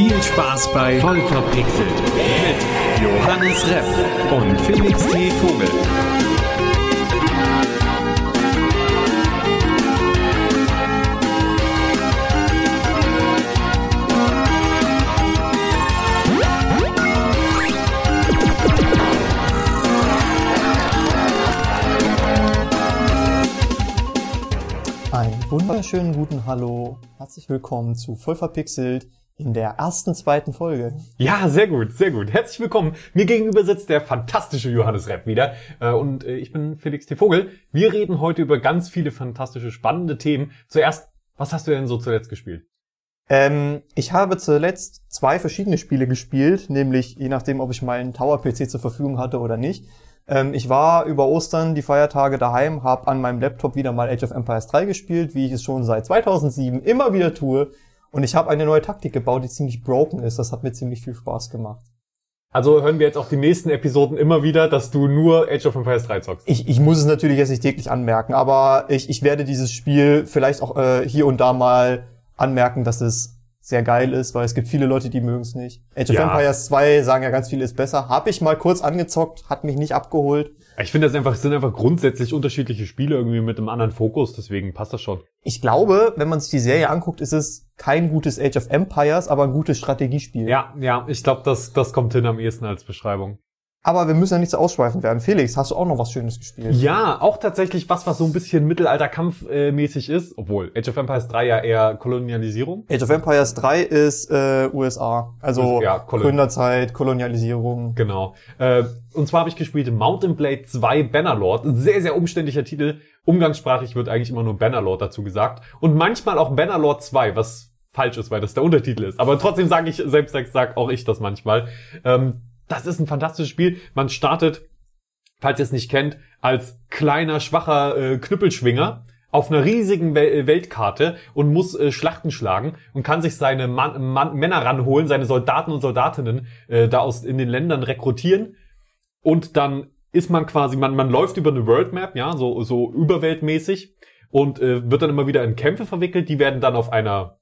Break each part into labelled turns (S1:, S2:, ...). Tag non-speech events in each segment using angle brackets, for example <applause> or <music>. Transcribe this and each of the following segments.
S1: Viel Spaß bei Vollverpixelt mit Johannes Repp und Felix T. Vogel.
S2: Einen wunderschönen guten Hallo. Herzlich willkommen zu Voll verpixelt in der ersten, zweiten Folge.
S3: Ja, sehr gut, sehr gut. Herzlich willkommen. Mir gegenüber sitzt der fantastische Johannes Repp wieder. Äh, Und äh, ich bin Felix T. Vogel. Wir reden heute über ganz viele fantastische, spannende Themen. Zuerst, was hast du denn so zuletzt gespielt?
S2: Ähm, ich habe zuletzt zwei verschiedene Spiele gespielt, nämlich je nachdem, ob ich meinen Tower-PC zur Verfügung hatte oder nicht. Ähm, ich war über Ostern die Feiertage daheim, habe an meinem Laptop wieder mal Age of Empires 3 gespielt, wie ich es schon seit 2007 immer wieder tue. Und ich habe eine neue Taktik gebaut, die ziemlich broken ist. Das hat mir ziemlich viel Spaß gemacht.
S3: Also hören wir jetzt auch die nächsten Episoden immer wieder, dass du nur Age of Empires 3 zockst.
S2: Ich, ich muss es natürlich jetzt nicht täglich anmerken, aber ich, ich werde dieses Spiel vielleicht auch äh, hier und da mal anmerken, dass es sehr geil ist, weil es gibt viele Leute, die mögen es nicht. Age of
S3: Ja.
S2: Empires 2 sagen ja ganz viele ist besser. Hab ich mal kurz angezockt, hat mich nicht abgeholt.
S3: Ich finde, das einfach, sind einfach grundsätzlich unterschiedliche Spiele irgendwie mit einem anderen Fokus, deswegen passt das schon.
S2: Ich glaube, wenn man sich die Serie anguckt, ist es kein gutes Age of Empires, aber ein gutes Strategiespiel.
S3: Ja, ja, ich glaube, das, das kommt hin am ehesten als Beschreibung.
S2: Aber wir müssen ja nicht so ausschweifend werden. Felix, hast du auch noch was Schönes gespielt?
S3: Ja, auch tatsächlich was, was so ein bisschen Mittelalter-Kampf-mäßig ist, obwohl Age of Empires 3 ja eher Kolonialisierung.
S2: Age of Empires 3 ist äh, USA. Also
S3: Ja, Kolon-
S2: Gründerzeit, Kolonialisierung.
S3: Genau. Äh, und zwar habe ich gespielt Mountain Blade 2 Bannerlord. Sehr, sehr umständlicher Titel. Umgangssprachlich wird eigentlich immer nur Bannerlord dazu gesagt. Und manchmal auch Bannerlord 2, was falsch ist, weil das der Untertitel ist. Aber trotzdem sage ich, selbst sag auch ich das manchmal. Ähm, das ist ein fantastisches Spiel. Man startet, falls ihr es nicht kennt, als kleiner, schwacher äh, Knüppelschwinger auf einer riesigen Wel Weltkarte und muss äh, Schlachten schlagen und kann sich seine Mann, Mann, Männer ranholen, seine Soldaten und Soldatinnen äh, da aus in den Ländern rekrutieren und dann ist man quasi, man, man läuft über eine World Map, ja, so, so überweltmäßig und äh, wird dann immer wieder in Kämpfe verwickelt, die werden dann auf einer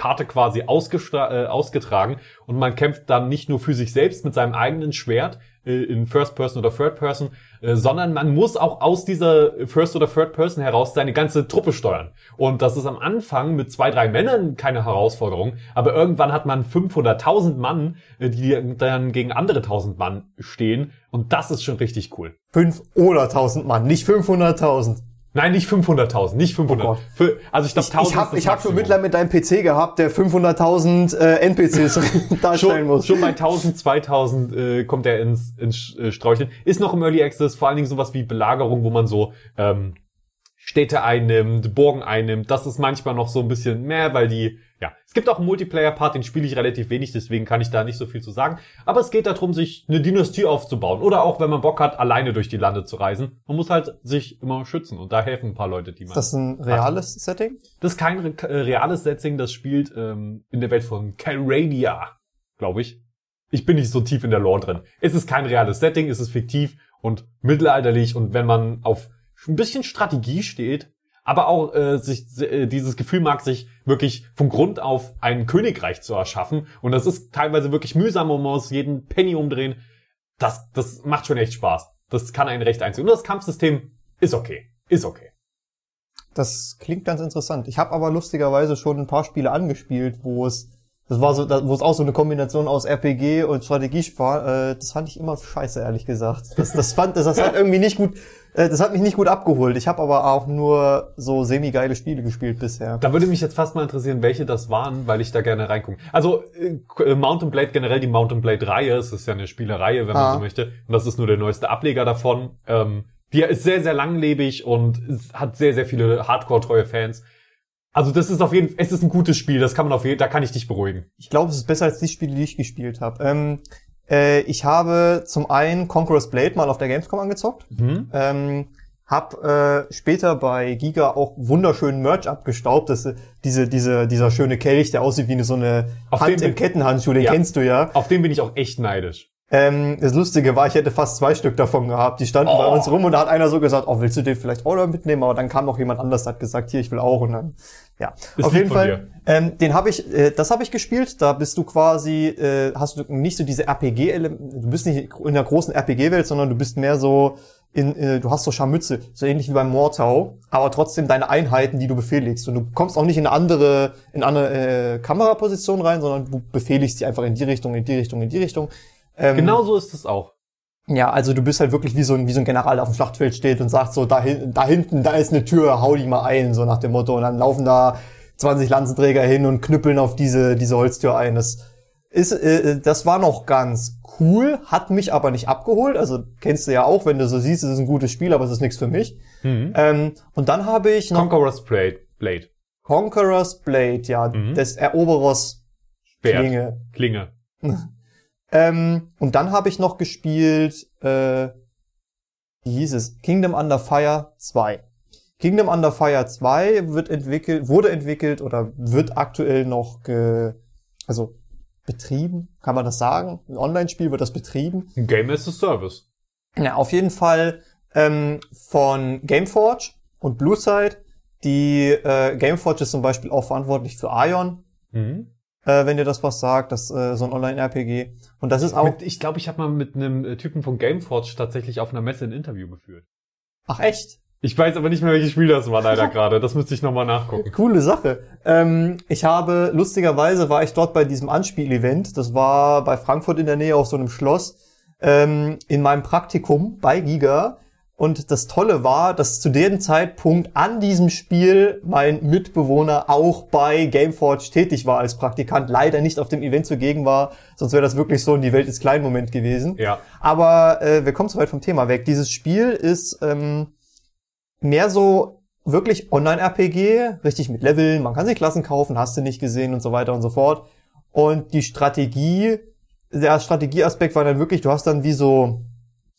S3: Karte quasi äh, ausgetragen und man kämpft dann nicht nur für sich selbst mit seinem eigenen Schwert äh, in First Person oder Third Person, äh, sondern man muss auch aus dieser First oder Third Person heraus seine ganze Truppe steuern. Und das ist am Anfang mit zwei, drei Männern keine Herausforderung, aber irgendwann hat man 500.000 Mann, äh, die dann gegen andere 1000 Mann stehen und das ist schon richtig cool.
S2: Fünf oder tausend Mann, nicht 500.000.
S3: Nein, nicht 500.000, nicht 500.
S2: Oh.
S3: Für, also ich glaube,
S2: Ich, ich habe hab schon Mitleid mit deinem PC gehabt, der 500.000 äh, NPCs <laughs> darstellen
S3: schon,
S2: muss.
S3: schon bei 1000, 2000 äh, kommt er ins, ins äh, Straucheln. Ist noch im Early Access, vor allen Dingen sowas wie Belagerung, wo man so ähm, Städte einnimmt, Burgen einnimmt. Das ist manchmal noch so ein bisschen mehr, weil die, ja, es gibt auch einen Multiplayer-Part, den spiele ich relativ wenig, deswegen kann ich da nicht so viel zu sagen. Aber es geht darum, sich eine Dynastie aufzubauen. Oder auch, wenn man Bock hat, alleine durch die Lande zu reisen. Man muss halt sich immer schützen und da helfen ein paar Leute, die man.
S2: Ist das ein reales Setting?
S3: Das ist kein re äh, reales Setting, das spielt ähm, in der Welt von Calradia, glaube ich. Ich bin nicht so tief in der Lore drin. Es ist kein reales Setting, es ist fiktiv und mittelalterlich und wenn man auf ein bisschen Strategie steht, aber auch äh, sich äh, dieses Gefühl mag, sich wirklich vom Grund auf ein Königreich zu erschaffen und das ist teilweise wirklich mühsam und man muss jeden Penny umdrehen. Das, das macht schon echt Spaß. Das kann einen recht einziehen. Und das Kampfsystem ist okay. Ist okay.
S2: Das klingt ganz interessant. Ich habe aber lustigerweise schon ein paar Spiele angespielt, wo es das war so, wo es auch so eine Kombination aus RPG und Strategie war. Äh, das fand ich immer scheiße, ehrlich gesagt. Das, das fand, das, das hat irgendwie nicht gut, das hat mich nicht gut abgeholt. Ich habe aber auch nur so semi-geile Spiele gespielt bisher.
S3: Da würde mich jetzt fast mal interessieren, welche das waren, weil ich da gerne reingucke. Also äh, Mountain Blade generell die Mountain Blade Reihe, es ist ja eine Spielereihe, wenn man
S2: Ah.
S3: so möchte, und das ist nur der neueste Ableger davon. Ähm, die ist sehr sehr langlebig und hat sehr sehr viele Hardcore treue Fans. Also das ist auf jeden es ist ein gutes Spiel, das kann man auf jeden da kann ich dich beruhigen.
S2: Ich glaube, es ist besser als die Spiele, die ich gespielt habe. Ähm, äh, ich habe zum einen Conqueror's Blade mal auf der Gamescom angezockt.
S3: Mhm.
S2: Ähm, hab äh, später bei Giga auch wunderschönen Merch abgestaubt. Das, diese, diese, dieser schöne Kelch, der aussieht wie eine, so eine
S3: Auf
S2: Hand im Kettenhandschuh, den
S3: Ja.
S2: kennst du ja.
S3: Auf den bin ich auch echt neidisch.
S2: Ähm, das Lustige war, ich hätte fast zwei Stück davon gehabt. Die standen bei
S3: Oh.
S2: uns rum und da hat einer so gesagt, oh, willst du den vielleicht auch noch mitnehmen? Aber dann kam noch jemand anders, hat gesagt, hier, ich will auch. Und dann, ja.
S3: Ist
S2: Auf jeden Fall, ähm, den habe ich, äh, das habe ich gespielt. Da bist du quasi, äh, hast du nicht so diese RPG-Elemente, du bist nicht in einer großen RPG-Welt, sondern du bist mehr so in, äh, du hast so Scharmütze, so ähnlich wie beim Mortau, aber trotzdem deine Einheiten, die du befehligst. Und du kommst auch nicht in eine andere, in eine äh, Kameraposition rein, sondern du befehligst die einfach in die Richtung, in die Richtung, in die Richtung. Ähm,
S3: Genau so ist es auch.
S2: ja, also du bist halt wirklich wie so ein, wie so ein General, der auf dem Schlachtfeld steht und sagt so, da, hin, da hinten, da ist eine Tür, hau die mal ein, so nach dem Motto. Und dann laufen da 20 Lanzenträger hin und knüppeln auf diese, diese Holztür ein. Das ist, äh, das war noch ganz cool, hat mich aber nicht abgeholt. Also kennst du ja auch, wenn du so siehst, es ist ein gutes Spiel, aber es ist nichts für mich.
S3: Mhm.
S2: Ähm, und dann habe ich noch
S3: Conqueror's Blade. Blade.
S2: Conqueror's Blade, ja,
S3: Mhm.
S2: des Eroberers
S3: Schwert.
S2: Klinge.
S3: Klinge. <laughs>
S2: Ähm, und dann habe ich noch gespielt, äh, wie hieß es? Kingdom Under Fire 2. Kingdom Under Fire 2 wird entwickelt, wurde entwickelt oder wird aktuell noch ge, also betrieben, kann man das sagen? Ein Online-Spiel wird das betrieben.
S3: Ein Game as a Service.
S2: Ja, auf jeden Fall ähm, von Gameforge und Blueside. Die äh, Gameforge ist zum Beispiel auch verantwortlich für Ion,
S3: Mhm.
S2: Äh, wenn dir das was sagt, das äh, so ein Online-RPG. Und das ist auch.
S3: Mit, ich glaube, ich habe mal mit einem äh, Typen von Gameforge tatsächlich auf einer Messe ein Interview geführt.
S2: Ach echt?
S3: Ich weiß aber nicht mehr, welches Spiel das war leider <laughs> gerade. Das müsste ich nochmal nachgucken.
S2: Coole Sache. Ähm, ich habe, lustigerweise war ich dort bei diesem Anspiel-Event. Das war bei Frankfurt in der Nähe auf so einem Schloss. Ähm, in meinem Praktikum bei Giga. Und das Tolle war, dass zu dem Zeitpunkt an diesem Spiel mein Mitbewohner auch bei Gameforge tätig war als Praktikant. Leider nicht auf dem Event zugegen war. Sonst wäre das wirklich so ein Die Welt ist klein Moment gewesen.
S3: Ja.
S2: Aber äh, wir kommen zu weit vom Thema weg. Dieses Spiel ist ähm, mehr so wirklich Online-RPG, richtig mit Leveln, man kann sich Klassen kaufen, hast du nicht gesehen und so weiter und so fort. Und die Strategie, der Strategieaspekt war dann wirklich, du hast dann wie so,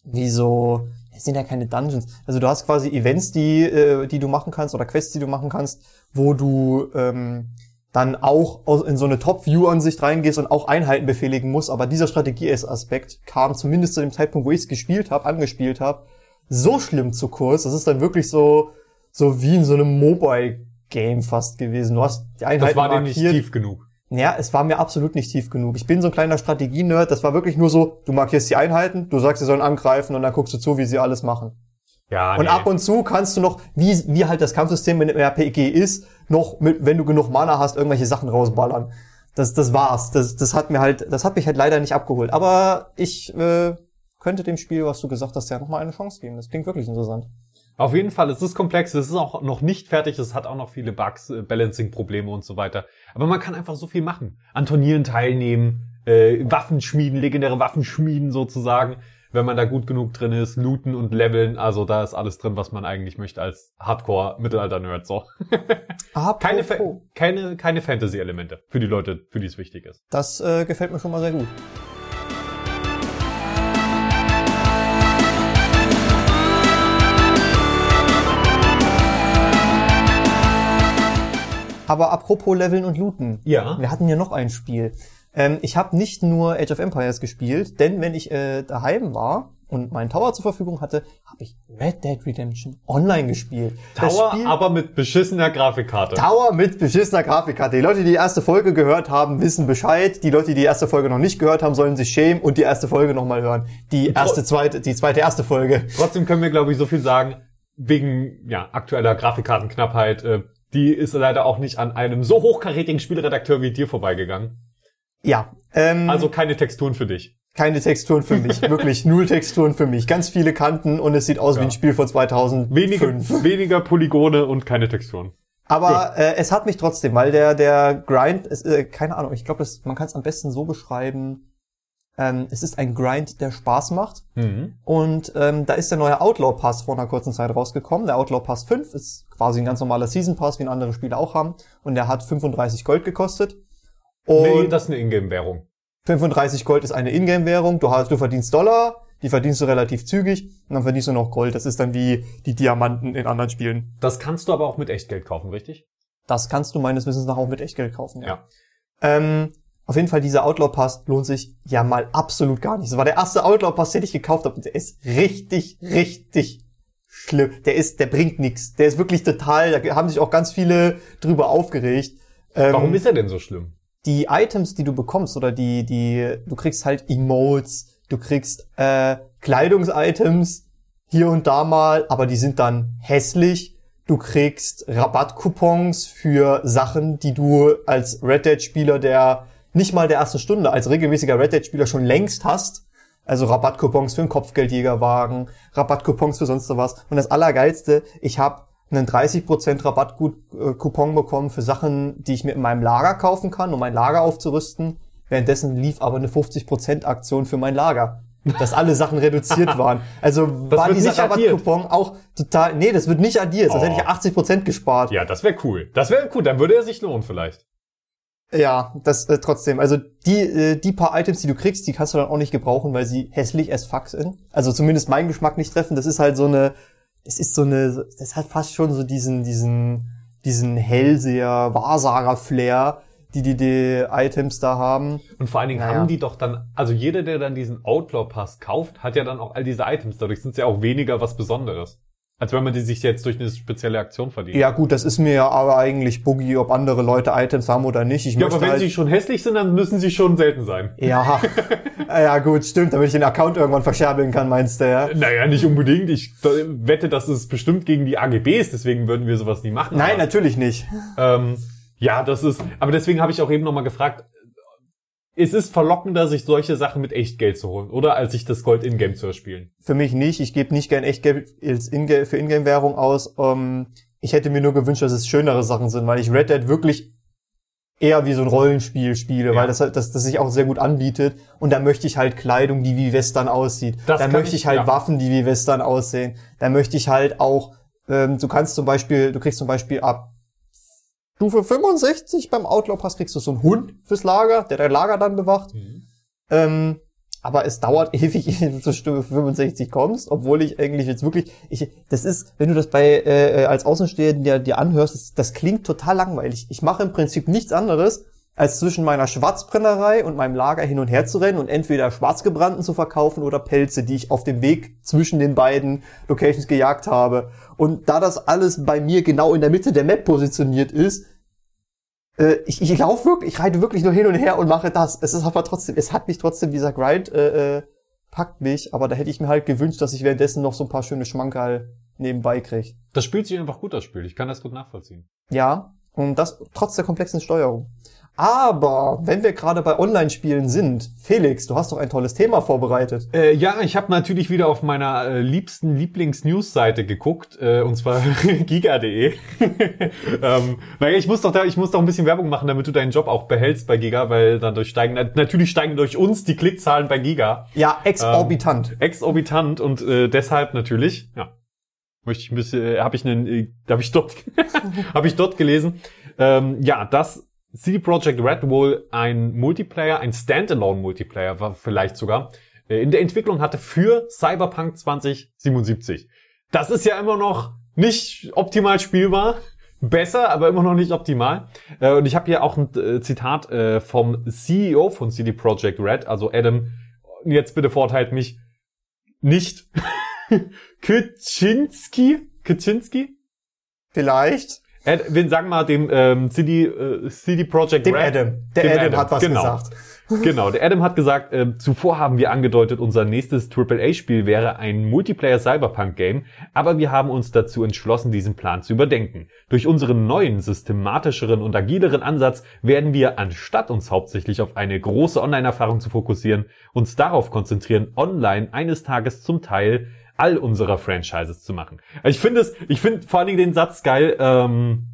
S2: wie so, es sind ja keine Dungeons, also du hast quasi Events, die, äh, die du machen kannst oder Quests, die du machen kannst, wo du ähm, dann auch in so eine Top-View-Ansicht reingehst und auch Einheiten befehligen musst. Aber dieser Strategie-Aspekt kam zumindest zu dem Zeitpunkt, wo ich es gespielt habe, angespielt habe, so schlimm zu kurz. Das ist dann wirklich so, so wie in so einem Mobile-Game fast gewesen. Du hast die Einheiten
S3: Das war dir nicht
S2: markiert.
S3: tief genug.
S2: Ja, es war mir absolut nicht tief genug. Ich bin so ein kleiner Strategie-Nerd. Das war wirklich nur so, du markierst die Einheiten, du sagst, sie sollen angreifen und dann guckst du zu, wie sie alles machen.
S3: Ja,
S2: Und
S3: nee.
S2: ab und zu kannst du noch, wie, wie halt das Kampfsystem in einem RPG ist, noch mit, wenn du genug Mana hast, irgendwelche Sachen rausballern. Das, das war's. Das, das hat mir halt, das hat mich halt leider nicht abgeholt. Aber ich äh, könnte dem Spiel, was du gesagt hast, ja noch mal eine Chance geben. Das klingt wirklich interessant.
S3: Auf jeden Fall, es ist komplex, es ist auch noch nicht fertig, es hat auch noch viele Bugs, äh, Balancing-Probleme und so weiter. Aber man kann einfach so viel machen. An Turnieren teilnehmen, äh, Waffen schmieden, legendäre Waffen schmieden sozusagen, wenn man da gut genug drin ist, looten und leveln. Also da ist alles drin, was man eigentlich möchte als Hardcore-Mittelalter-Nerd. So. <laughs> keine, Fa keine, keine Fantasy-Elemente für die Leute, für die es wichtig ist.
S2: Das äh, gefällt mir schon mal sehr gut. Aber apropos Leveln und Looten.
S3: Ja.
S2: Wir hatten hier noch ein Spiel. Ähm, ich habe nicht nur Age of Empires gespielt, denn wenn ich äh, daheim war und meinen Tower zur Verfügung hatte, habe ich Red Dead Redemption online gespielt.
S3: Tower,
S2: Spiel-
S3: aber mit beschissener Grafikkarte.
S2: Tower mit beschissener Grafikkarte. Die Leute, die die erste Folge gehört haben, wissen Bescheid. Die Leute, die die erste Folge noch nicht gehört haben, sollen sich schämen und die erste Folge nochmal hören. Die erste, zweite, die zweite, erste Folge.
S3: Trotzdem können wir, glaube ich, so viel sagen, wegen ja, aktueller Grafikkartenknappheit, äh, die ist leider auch nicht an einem so hochkarätigen Spielredakteur wie dir vorbeigegangen.
S2: Ja, ähm,
S3: Also keine Texturen für dich.
S2: keine Texturen für mich. Wirklich <laughs> null Texturen für mich. Ganz viele Kanten und es sieht aus wie
S3: Ja.
S2: ein Spiel von 2005.
S3: Wenige, weniger Polygone und keine Texturen.
S2: Aber äh, es hat mich trotzdem, weil der der Grind, ist, äh, keine Ahnung, ich glaube, man kann es am besten so beschreiben. Ähm, es ist ein Grind, der Spaß macht.
S3: Mhm.
S2: Und ähm, da ist der neue Outlaw Pass vor einer kurzen Zeit rausgekommen. Der Outlaw Pass 5 ist quasi ein ganz normaler Season Pass, wie ihn andere Spiele auch haben. Und der hat 35 Gold gekostet. Und
S3: Nee, das ist eine Ingame-Währung.
S2: 35 Gold ist eine Ingame-Währung. Du, hast, du verdienst Dollar, die verdienst du relativ zügig. Und dann verdienst du noch Gold. Das ist dann wie die Diamanten in anderen Spielen.
S3: Das kannst du aber auch mit Echtgeld kaufen, richtig?
S2: Das kannst du meines Wissens nach auch mit Echtgeld kaufen.
S3: Ja.
S2: Ähm, Auf jeden Fall, dieser Outlaw Pass lohnt sich ja mal absolut gar nicht. Das war der erste Outlaw Pass, den ich gekauft habe. Und der ist richtig, richtig schlimm. Der ist, der bringt nichts. Der ist wirklich total, da haben sich auch ganz viele drüber aufgeregt. Ähm,
S3: Warum ist er denn so schlimm?
S2: die Items, die du bekommst, oder die, die, du kriegst halt Emotes, du kriegst äh, Kleidungsitems hier und da mal, aber die sind dann hässlich. Du kriegst Rabattcoupons für Sachen, die du als Red Dead-Spieler der nicht mal der ersten Stunde, als regelmäßiger Red Dead-Spieler schon längst hast. Also Rabattcoupons für einen Kopfgeldjägerwagen, Rabattcoupons für sonst was. Und das Allergeilste, ich habe einen 30% Rabattcoupon bekommen für Sachen, die ich mir in meinem Lager kaufen kann, um mein Lager aufzurüsten. Währenddessen lief aber eine 50% Aktion für mein Lager. Dass alle Sachen reduziert <laughs> waren. Also
S3: Das
S2: war dieser. Rabattcoupon auch total, nee, das wird nicht addiert. Sonst
S3: Oh.
S2: hätte ich ja 80% gespart.
S3: Ja, das wäre cool. Das wäre cool, dann würde er sich lohnen vielleicht.
S2: Ja, das äh, trotzdem. Also die äh, die paar Items, die du kriegst, die kannst du dann auch nicht gebrauchen, weil sie hässlich as fuck sind. Also zumindest meinen Geschmack nicht treffen. Das ist halt so eine, es ist so eine, das hat fast schon so diesen diesen diesen Hellseher Wahrsager Flair, die die die Items da haben.
S3: Und vor allen Dingen
S2: Naja.
S3: haben die doch dann, also jeder, der dann diesen Outlaw Pass kauft, hat ja dann auch all diese Items. Dadurch sind sie ja auch weniger was Besonderes. Als wenn man die sich jetzt durch eine spezielle Aktion verdient.
S2: Ja gut, das ist mir ja aber eigentlich Boogie, ob andere Leute Items haben oder nicht. Ich
S3: Ja, aber wenn
S2: halt,
S3: sie schon hässlich sind, dann müssen sie schon selten sein.
S2: ja, <laughs> ja gut, stimmt, damit ich den Account irgendwann verscherbeln kann, meinst du ja?
S3: Naja, nicht unbedingt. Ich wette, dass es bestimmt gegen die AGBs, deswegen würden wir sowas nie machen.
S2: Nein,
S3: aber,
S2: natürlich nicht.
S3: ähm, ja, das ist, aber deswegen habe ich auch eben nochmal gefragt, es ist verlockender, sich solche Sachen mit Echtgeld zu holen, oder als sich das Gold in-game zu erspielen.
S2: Für mich nicht. Ich gebe nicht gern Echtgeld für Ingame-Währung aus. Ähm, ich hätte mir nur gewünscht, dass es schönere Sachen sind, weil ich Red Dead wirklich eher wie so ein Rollenspiel spiele,
S3: Ja.
S2: weil das, halt- das, das sich auch sehr gut anbietet. Und da möchte ich halt Kleidung, die wie Western aussieht.
S3: Das
S2: da möchte
S3: ich-
S2: ich halt
S3: ja.
S2: Waffen, die wie Western aussehen. Da möchte ich halt auch, ähm, du kannst zum Beispiel, du kriegst zum Beispiel ab Stufe 65 beim Outlaw Pass kriegst du so einen Hund fürs Lager, der dein Lager dann bewacht. Ähm, aber es dauert <laughs> ewig, ehe du zur Stufe 65 kommst, obwohl ich eigentlich jetzt wirklich, ich, das ist, wenn du das bei äh, als Außenstehender dir, dir anhörst, das, das klingt total langweilig. Ich mache im Prinzip nichts anderes, als zwischen meiner Schwarzbrennerei und meinem Lager hin und her zu rennen und entweder Schwarzgebrannten zu verkaufen oder Pelze, die ich auf dem Weg zwischen den beiden Locations gejagt habe. Und da das alles bei mir genau in der Mitte der Map positioniert ist, äh, ich, ich laufe wirklich, ich reite wirklich nur hin und her und mache das. Es ist aber trotzdem, es hat mich trotzdem, dieser Grind äh, äh, packt mich, aber da hätte ich mir halt gewünscht, dass ich währenddessen noch so ein paar schöne Schmankerl nebenbei krieg.
S3: Das spielt sich einfach gut, das Spiel. Ich kann das gut nachvollziehen.
S2: Ja, und das trotz der komplexen Steuerung. Aber wenn wir gerade bei Online-Spielen sind, Felix, du hast doch ein tolles Thema vorbereitet.
S3: Äh, ja, ich habe natürlich wieder auf meiner äh, liebsten Lieblings-News-Seite geguckt, äh, und zwar <laughs> giga.de. <laughs> ähm, naja, ich muss doch da, ich muss doch ein bisschen Werbung machen, damit du deinen Job auch behältst bei Giga, weil dadurch steigen, na- natürlich steigen durch uns die Klickzahlen bei Giga.
S2: Ja, exorbitant.
S3: Exorbitant und äh, deshalb natürlich, ja, möchte ich ein bisschen, äh, habe ich einen, äh, habe ich dort, <laughs> habe ich dort gelesen, ähm, ja, dass CD Projekt Red wohl ein Multiplayer, ein Standalone-Multiplayer war vielleicht sogar, äh, in der Entwicklung hatte für Cyberpunk 2077. Das ist ja immer noch nicht optimal spielbar. Besser, aber immer noch nicht optimal. Äh, und ich habe hier auch ein äh, Zitat vom CEO von CD Projekt Red, also Adam, jetzt bitte vorteilt mich, nicht <laughs> Kaczynski? Kaczynski?
S2: Vielleicht.
S3: Ad, wir sagen mal dem ähm, CD, äh, CD Projekt
S2: Dem
S3: Red.
S2: Adam. Der
S3: Dem
S2: Adam, hat was
S3: genau.
S2: gesagt. <laughs>
S3: Genau, der Adam hat gesagt, ähm, zuvor haben wir angedeutet, unser nächstes AAA-Spiel wäre ein Multiplayer-Cyberpunk-Game, aber wir haben uns dazu entschlossen, diesen Plan zu überdenken. Durch unseren neuen, systematischeren und agileren Ansatz werden wir, anstatt uns hauptsächlich auf eine große Online-Erfahrung zu fokussieren, uns darauf konzentrieren, online eines Tages zum Teil all unserer Franchises zu machen. Also ich finde es, ich finde vor allen Dingen den Satz geil, ähm,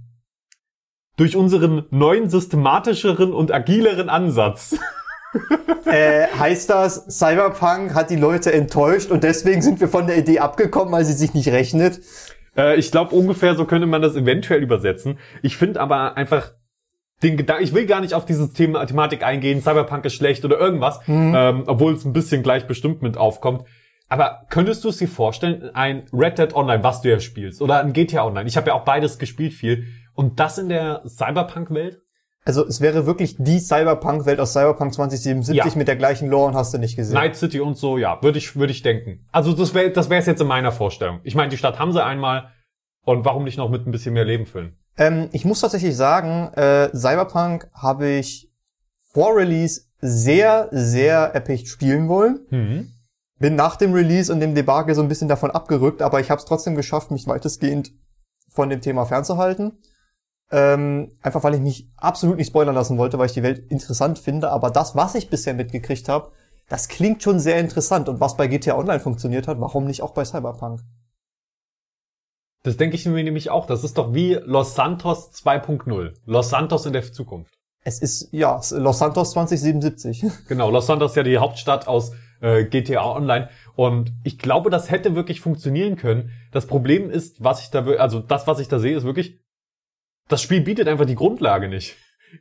S3: durch unseren neuen, systematischeren und agileren Ansatz. <laughs>
S2: Äh, heißt das, Cyberpunk hat die Leute enttäuscht und deswegen sind wir von der Idee abgekommen, weil sie sich nicht rechnet?
S3: Äh, ich glaube, ungefähr so könnte man das eventuell übersetzen. Ich finde aber einfach den Gedanken, ich will gar nicht auf dieses Thema Thematik eingehen, Cyberpunk ist schlecht oder irgendwas, ähm, obwohl es ein bisschen gleich bestimmt mit aufkommt. Aber könntest du es dir vorstellen, ein Red Dead Online, was du ja spielst, oder ein GTA Online? Ich habe ja auch beides gespielt viel. Und das in der Cyberpunk-Welt?
S2: Also es wäre wirklich die Cyberpunk-Welt aus Cyberpunk 2077
S3: Ja.
S2: mit der gleichen Lore und hast du nicht gesehen.
S3: Night City und so, ja, würde ich, würde ich denken. Also das wäre das wäre jetzt in meiner Vorstellung. Ich meine, die Stadt haben sie einmal und warum nicht noch mit ein bisschen mehr Leben füllen?
S2: Ähm, ich muss tatsächlich sagen, äh, Cyberpunk habe ich vor Release sehr, sehr erpicht spielen wollen.
S3: Hm.
S2: Bin nach dem Release und dem Debakel so ein bisschen davon abgerückt, aber ich habe es trotzdem geschafft, mich weitestgehend von dem Thema fernzuhalten. Ähm, einfach weil ich mich absolut nicht spoilern lassen wollte, weil ich die Welt interessant finde. Aber das, was ich bisher mitgekriegt habe, das klingt schon sehr interessant. Und was bei GTA Online funktioniert hat, warum nicht auch bei Cyberpunk?
S3: Das denke ich mir nämlich auch. Das ist doch wie Los Santos 2.0. Los Santos in der Zukunft.
S2: Es ist, ja, Los Santos 2077. <laughs>
S3: Genau, Los Santos ist ja die Hauptstadt aus äh, GTA Online. Und ich glaube, das hätte wirklich funktionieren können. Das Problem ist, was ich da, also das, was ich da sehe, ist wirklich, das Spiel bietet einfach die Grundlage nicht.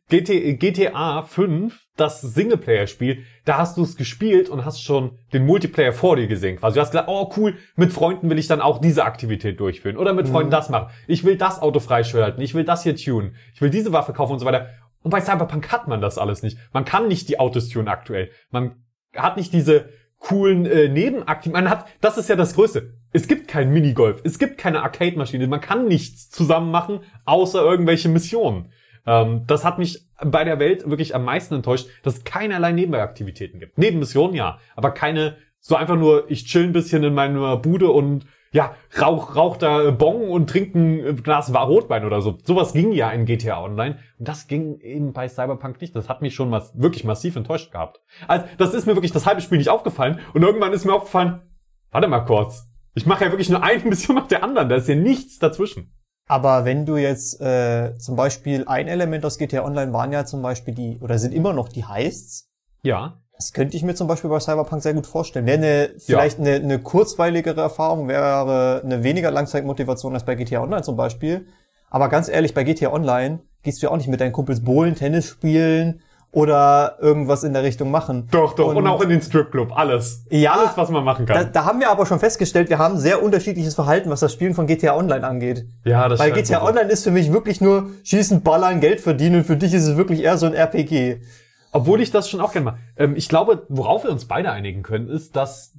S3: GT, GTA 5, das Singleplayer-Spiel, da hast du es gespielt und hast schon den Multiplayer vor dir gesehen. Also du hast gesagt, oh cool, mit Freunden will ich dann auch diese Aktivität durchführen. Oder mit Freunden das machen. Ich will das Auto freischalten, ich will das hier tunen, ich will diese Waffe kaufen und so weiter. Und bei Cyberpunk hat man das alles nicht. Man kann nicht die Autos tunen aktuell. Man hat nicht diese coolen äh, Nebenaktivitäten. Man hat, das ist ja das Größte. Es gibt kein Minigolf, es gibt keine Arcade-Maschine, man kann nichts zusammen machen, außer irgendwelche Missionen. Ähm, das hat mich bei der Welt wirklich am meisten enttäuscht, dass es keinerlei Nebenaktivitäten gibt. Nebenmissionen ja, aber keine, so einfach nur, ich chill ein bisschen in meiner Bude und ja, rauch, rauch da Bon und trink ein Glas Rotwein oder so. Sowas ging ja in GTA Online. Und das ging eben bei Cyberpunk nicht. Das hat mich schon mas wirklich massiv enttäuscht gehabt. Also, das ist mir wirklich das halbe Spiel nicht aufgefallen. Und irgendwann ist mir aufgefallen, warte mal kurz. Ich mache ja wirklich nur eine <laughs> Mission nach der anderen. Da ist ja nichts dazwischen.
S2: Aber wenn du jetzt äh, zum Beispiel ein Element aus GTA Online waren ja zum Beispiel die, oder sind immer noch die Heists,
S3: Ja.
S2: Das könnte ich mir zum Beispiel bei Cyberpunk sehr gut vorstellen. Wäre eine, vielleicht eine, eine kurzweiligere Erfahrung, wäre eine weniger Langzeitmotivation als bei GTA Online zum Beispiel. Aber ganz ehrlich, bei GTA Online gehst du ja auch nicht mit deinen Kumpels bowlen, Tennis spielen oder irgendwas in der Richtung machen.
S3: Doch, doch. Und, auch in den Stripclub. Alles.
S2: Ja,
S3: Alles, was man machen
S2: Da,
S3: kann.
S2: da haben wir aber schon festgestellt, wir haben sehr unterschiedliches Verhalten, was das Spielen von GTA Online angeht.
S3: ja, das
S2: Weil
S3: scheint
S2: GTA
S3: so.
S2: Online ist für mich wirklich nur schießen, ballern, Geld verdienen. Für dich ist es wirklich eher so ein RPG.
S3: Obwohl ich das schon auch gerne mache. Ähm, ich glaube, worauf wir uns beide einigen können, ist, dass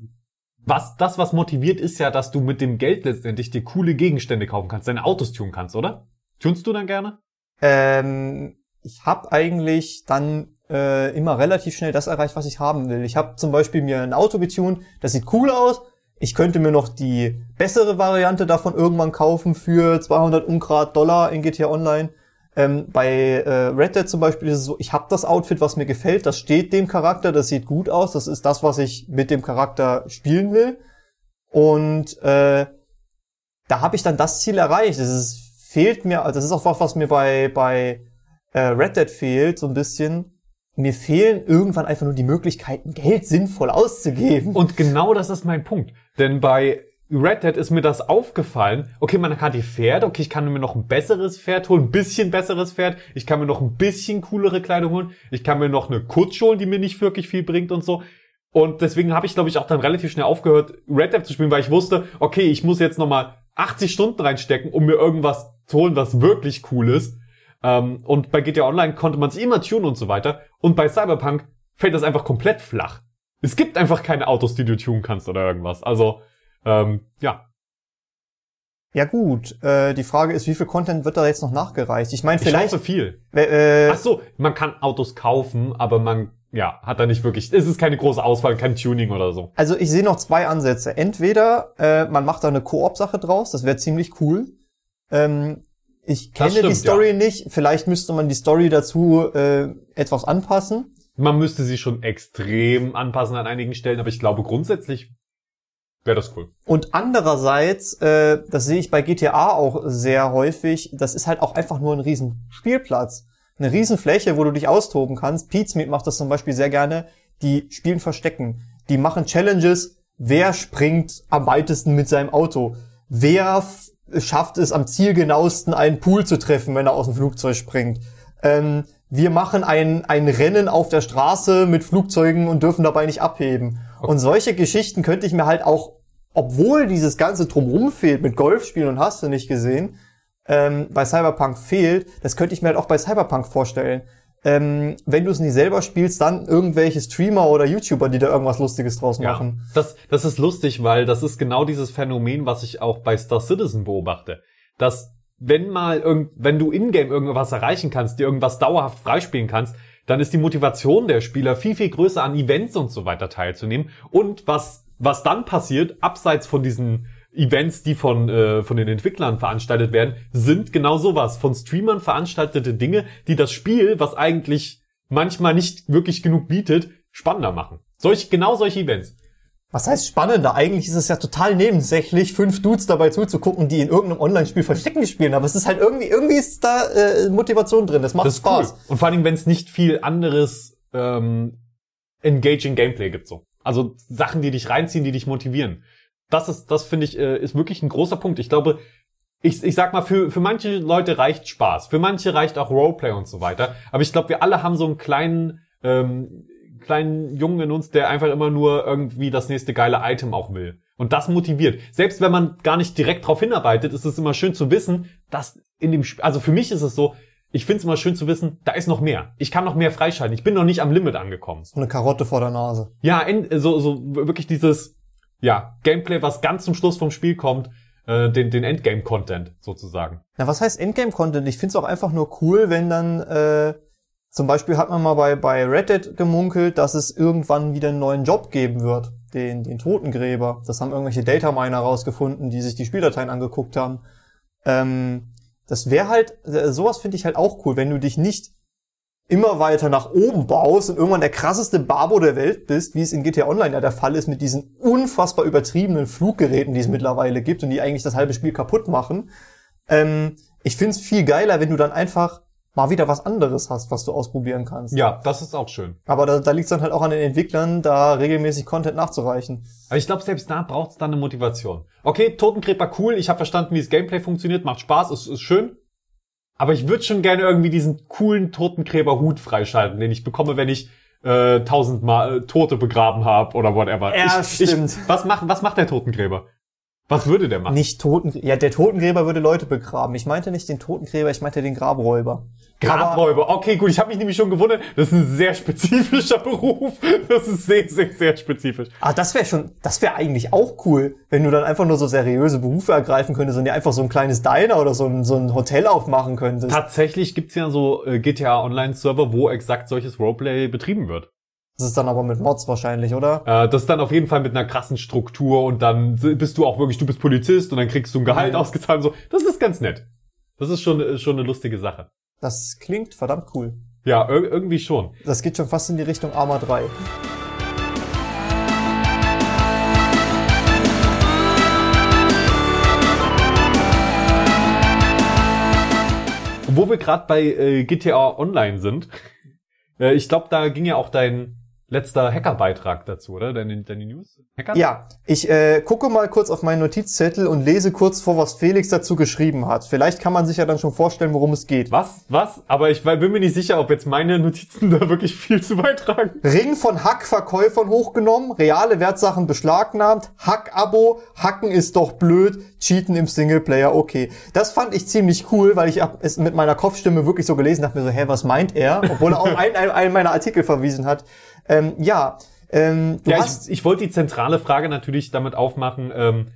S3: was das, was motiviert, ist ja, dass du mit dem Geld letztendlich dir coole Gegenstände kaufen kannst, deine Autos tunen kannst, oder? Tunst du dann gerne?
S2: Ähm, ich habe eigentlich dann äh, immer relativ schnell das erreicht, was ich haben will. Ich habe zum Beispiel mir ein Auto getunt, das sieht cool aus. Ich könnte mir noch die bessere Variante davon irgendwann kaufen für 200 Ungrad Dollar in GTA Online. Ähm, bei äh, Red Dead zum Beispiel ist es so, ich habe das Outfit, was mir gefällt, das steht dem Charakter, das sieht gut aus, das ist das, was ich mit dem Charakter spielen will. Und äh, da habe ich dann das Ziel erreicht. Es fehlt mir, also das ist auch was, was mir bei, bei äh, Red Dead fehlt, so ein bisschen. Mir fehlen irgendwann einfach nur die Möglichkeiten, Geld sinnvoll auszugeben.
S3: Und genau das ist mein Punkt. Denn bei Red Dead ist mir das aufgefallen. Okay, man kann die Pferde, okay, ich kann mir noch ein besseres Pferd holen, ein bisschen besseres Pferd. Ich kann mir noch ein bisschen coolere Kleidung holen. Ich kann mir noch eine Kutsche holen, die mir nicht wirklich viel bringt und so. Und deswegen habe ich, glaube ich, auch dann relativ schnell aufgehört, Red Dead zu spielen, weil ich wusste, okay, ich muss jetzt nochmal 80 Stunden reinstecken, um mir irgendwas zu holen, was wirklich cool ist. Ähm, und bei GTA Online konnte man sich immer tunen und so weiter. Und bei Cyberpunk fällt das einfach komplett flach. Es gibt einfach keine Autos, die du tunen kannst oder irgendwas. Also, ähm, ja.
S2: Ja gut, äh, die Frage ist, wie viel Content wird da jetzt noch nachgereicht? Ich meine,
S3: Ich
S2: vielleicht...
S3: hoffe viel.
S2: Äh,
S3: Ach so, man kann Autos kaufen, aber man, ja, hat da nicht wirklich, es ist keine große Auswahl, kein Tuning oder so.
S2: Also ich sehe noch zwei Ansätze. Entweder äh, man macht da eine Koop-Sache draus, das wäre ziemlich cool. Ähm, ich kenne die
S3: stimmt,
S2: Story nicht. Vielleicht müsste man die Story dazu äh, etwas anpassen.
S3: Man müsste sie schon extrem anpassen an einigen Stellen, aber ich glaube grundsätzlich wäre das cool.
S2: Und andererseits, äh, das sehe ich bei GTA auch sehr häufig, das ist halt auch einfach nur ein riesen Spielplatz. Eine riesen Fläche, wo du dich austoben kannst. Pizmeet macht das zum Beispiel sehr gerne. Die spielen Verstecken. Die machen Challenges. Wer springt am weitesten mit seinem Auto? Wer schafft es am zielgenauesten einen Pool zu treffen, wenn er aus dem Flugzeug springt? Ähm, wir machen ein, ein Rennen auf der Straße mit Flugzeugen und dürfen dabei nicht abheben. Und solche Geschichten könnte ich mir halt auch obwohl dieses ganze Drumrum fehlt mit Golfspielen und hast du nicht gesehen, ähm, bei Cyberpunk fehlt, das könnte ich mir halt auch bei Cyberpunk vorstellen. ähm, wenn du es nicht selber spielst, dann irgendwelche Streamer oder YouTuber, die da irgendwas Lustiges draus machen.
S3: Ja, das, das ist lustig, weil das ist genau dieses Phänomen, was ich auch bei Star Citizen beobachte. Dass wenn mal irgend, wenn du in-game irgendwas erreichen kannst, dir irgendwas dauerhaft freispielen kannst, dann ist die Motivation der Spieler viel, viel größer an Events und so weiter teilzunehmen. Und was, was dann passiert, abseits von diesen Events, die von, äh, von den Entwicklern veranstaltet werden, sind genau sowas. Von Streamern veranstaltete Dinge, die das Spiel, was eigentlich manchmal nicht wirklich genug bietet, spannender machen. Solch, genau solche Events.
S2: Was heißt spannender? Eigentlich ist es ja total nebensächlich, fünf Dudes dabei zuzugucken, die in irgendeinem Online-Spiel Verstecken spielen. Aber es ist halt irgendwie, irgendwie ist da äh, Motivation drin. Das macht
S3: Das
S2: Spaß.
S3: cool. Und vor allem, wenn es nicht viel anderes ähm, engaging Gameplay gibt. so. Also Sachen, die dich reinziehen, die dich motivieren. Das ist, das finde ich, äh, ist wirklich ein großer Punkt. Ich glaube, ich, ich sag mal, für, für manche Leute reicht Spaß, für manche reicht auch Roleplay und so weiter. Aber ich glaube, wir alle haben so einen kleinen, ähm, kleinen Jungen in uns, der einfach immer nur irgendwie das nächste geile Item auch will. Und das motiviert. Selbst wenn man gar nicht direkt darauf hinarbeitet, ist es immer schön zu wissen, dass in dem Spiel, also für mich ist es so, ich finde es immer schön zu wissen, da ist noch mehr. Ich kann noch mehr freischalten. Ich bin noch nicht am Limit angekommen.
S2: So eine Karotte vor der Nase.
S3: Ja, so, so wirklich dieses, ja, Gameplay, was ganz zum Schluss vom Spiel kommt, äh, den, den Endgame-Content sozusagen.
S2: Na, was heißt Endgame-Content? Ich find's auch einfach nur cool, wenn dann, äh, zum Beispiel hat man mal bei, bei Reddit gemunkelt, dass es irgendwann wieder einen neuen Job geben wird. Den, den Totengräber. Das haben irgendwelche Dataminer rausgefunden, die sich die Spieldateien angeguckt haben. Ähm, das wäre halt, äh, sowas finde ich halt auch cool, wenn du dich nicht immer weiter nach oben baust und irgendwann der krasseste Barbo der Welt bist, wie es in GTA Online ja der Fall ist mit diesen unfassbar übertriebenen Fluggeräten, die es mittlerweile gibt und die eigentlich das halbe Spiel kaputt machen. Ähm, ich find's viel geiler, wenn du dann einfach mal wieder was anderes hast, was du ausprobieren kannst.
S3: Ja, das ist auch schön.
S2: Aber da, da liegt's dann halt auch an den Entwicklern, da regelmäßig Content nachzureichen.
S3: Aber ich glaube, selbst da braucht es dann eine Motivation. Okay, Totengräber cool, ich habe verstanden, wie das Gameplay funktioniert, macht Spaß, ist, ist schön. Aber ich würde schon gerne irgendwie diesen coolen Totengräber-Hut freischalten, den ich bekomme, wenn ich äh, tausendmal äh, Tote begraben habe oder whatever.
S2: Ja,
S3: ich,
S2: stimmt.
S3: Ich, was, macht, was macht der Totengräber? Was würde der machen?
S2: Nicht Toten, ja, der Totengräber würde Leute begraben. Ich meinte nicht den Totengräber, ich meinte den Grabräuber.
S3: Grabräuber. Okay, gut, ich habe mich nämlich schon gewundert. Das ist ein sehr spezifischer <laughs> Beruf. Das ist sehr, sehr, sehr spezifisch.
S2: Ah, das wäre schon, das wäre eigentlich auch cool, wenn du dann einfach nur so seriöse Berufe ergreifen könntest und dir einfach so ein kleines Diner oder so ein, so ein Hotel aufmachen könntest.
S3: Tatsächlich gibt's ja so äh, GTA Online-Server, wo exakt solches Roleplay betrieben wird.
S2: Das ist dann aber mit Mods wahrscheinlich, oder?
S3: Äh, das ist dann auf jeden Fall mit einer krassen Struktur und dann bist du auch wirklich, du bist Polizist und dann kriegst du ein Gehalt
S2: Mhm.
S3: ausgezahlt und so. Das ist ganz nett. Das ist schon, äh, schon eine lustige Sache.
S2: Das klingt verdammt cool.
S3: Ja, ir irgendwie schon.
S2: Das geht schon fast in die Richtung Arma 3.
S3: Und wo wir gerade bei äh, GTA Online sind, äh, ich glaube, da ging ja auch dein letzter Hackerbeitrag dazu, oder? Deine, deine News? Hacker?
S2: Ja, ich äh, gucke mal kurz auf meinen Notizzettel und lese kurz vor, was Felix dazu geschrieben hat. Vielleicht kann man sich ja dann schon vorstellen, worum es geht.
S3: Was? Was? Aber ich bin mir nicht sicher, ob jetzt meine Notizen <laughs> da wirklich viel zu beitragen.
S2: Ring von Hackverkäufern hochgenommen, reale Wertsachen beschlagnahmt, Hack-Abo, Hacken ist doch blöd, Cheaten im Singleplayer, okay. Das fand ich ziemlich cool, weil ich es mit meiner Kopfstimme wirklich so gelesen habe, mir so, hä, was meint er? Obwohl er <laughs> einen, einen, einen meiner Artikel verwiesen hat. Ähm, ja, ähm, du
S3: Ja,
S2: hast...
S3: ich, ich wollte die zentrale Frage natürlich damit aufmachen, ähm,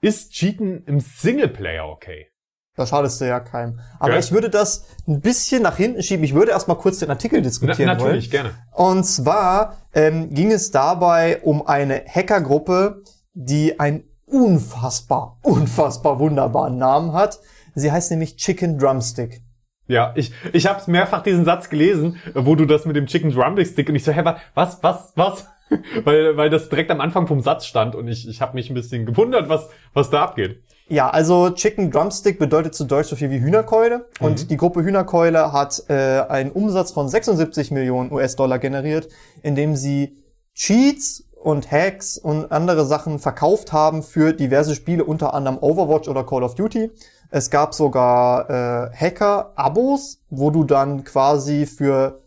S3: ist Cheaten im Singleplayer okay?
S2: Da schadest du ja keinem. Aber
S3: Ja.
S2: ich würde das ein bisschen nach hinten schieben. Ich würde erstmal kurz den Artikel
S3: Na,
S2: diskutieren
S3: natürlich,
S2: wollen.
S3: gerne.
S2: Und zwar ähm, ging es dabei um eine Hackergruppe, die einen unfassbar, <laughs> unfassbar wunderbaren Namen hat. Sie heißt nämlich Chicken Drumstick.
S3: Ja, ich, ich habe mehrfach diesen Satz gelesen, wo du das mit dem Chicken Drumstick Stick und ich so, hä, wa- was, was, was? <laughs> weil, weil das direkt am Anfang vom Satz stand und ich, ich habe mich ein bisschen gewundert, was, was da abgeht.
S2: Ja, also Chicken Drumstick bedeutet zu Deutsch so viel wie Hühnerkeule. Und die Gruppe Hühnerkeule hat äh, einen Umsatz von 76 Millionen US-Dollar generiert, indem sie Cheats und Hacks und andere Sachen verkauft haben für diverse Spiele, unter anderem Overwatch oder Call of Duty. Es gab sogar äh, Hacker-Abos, wo du dann quasi für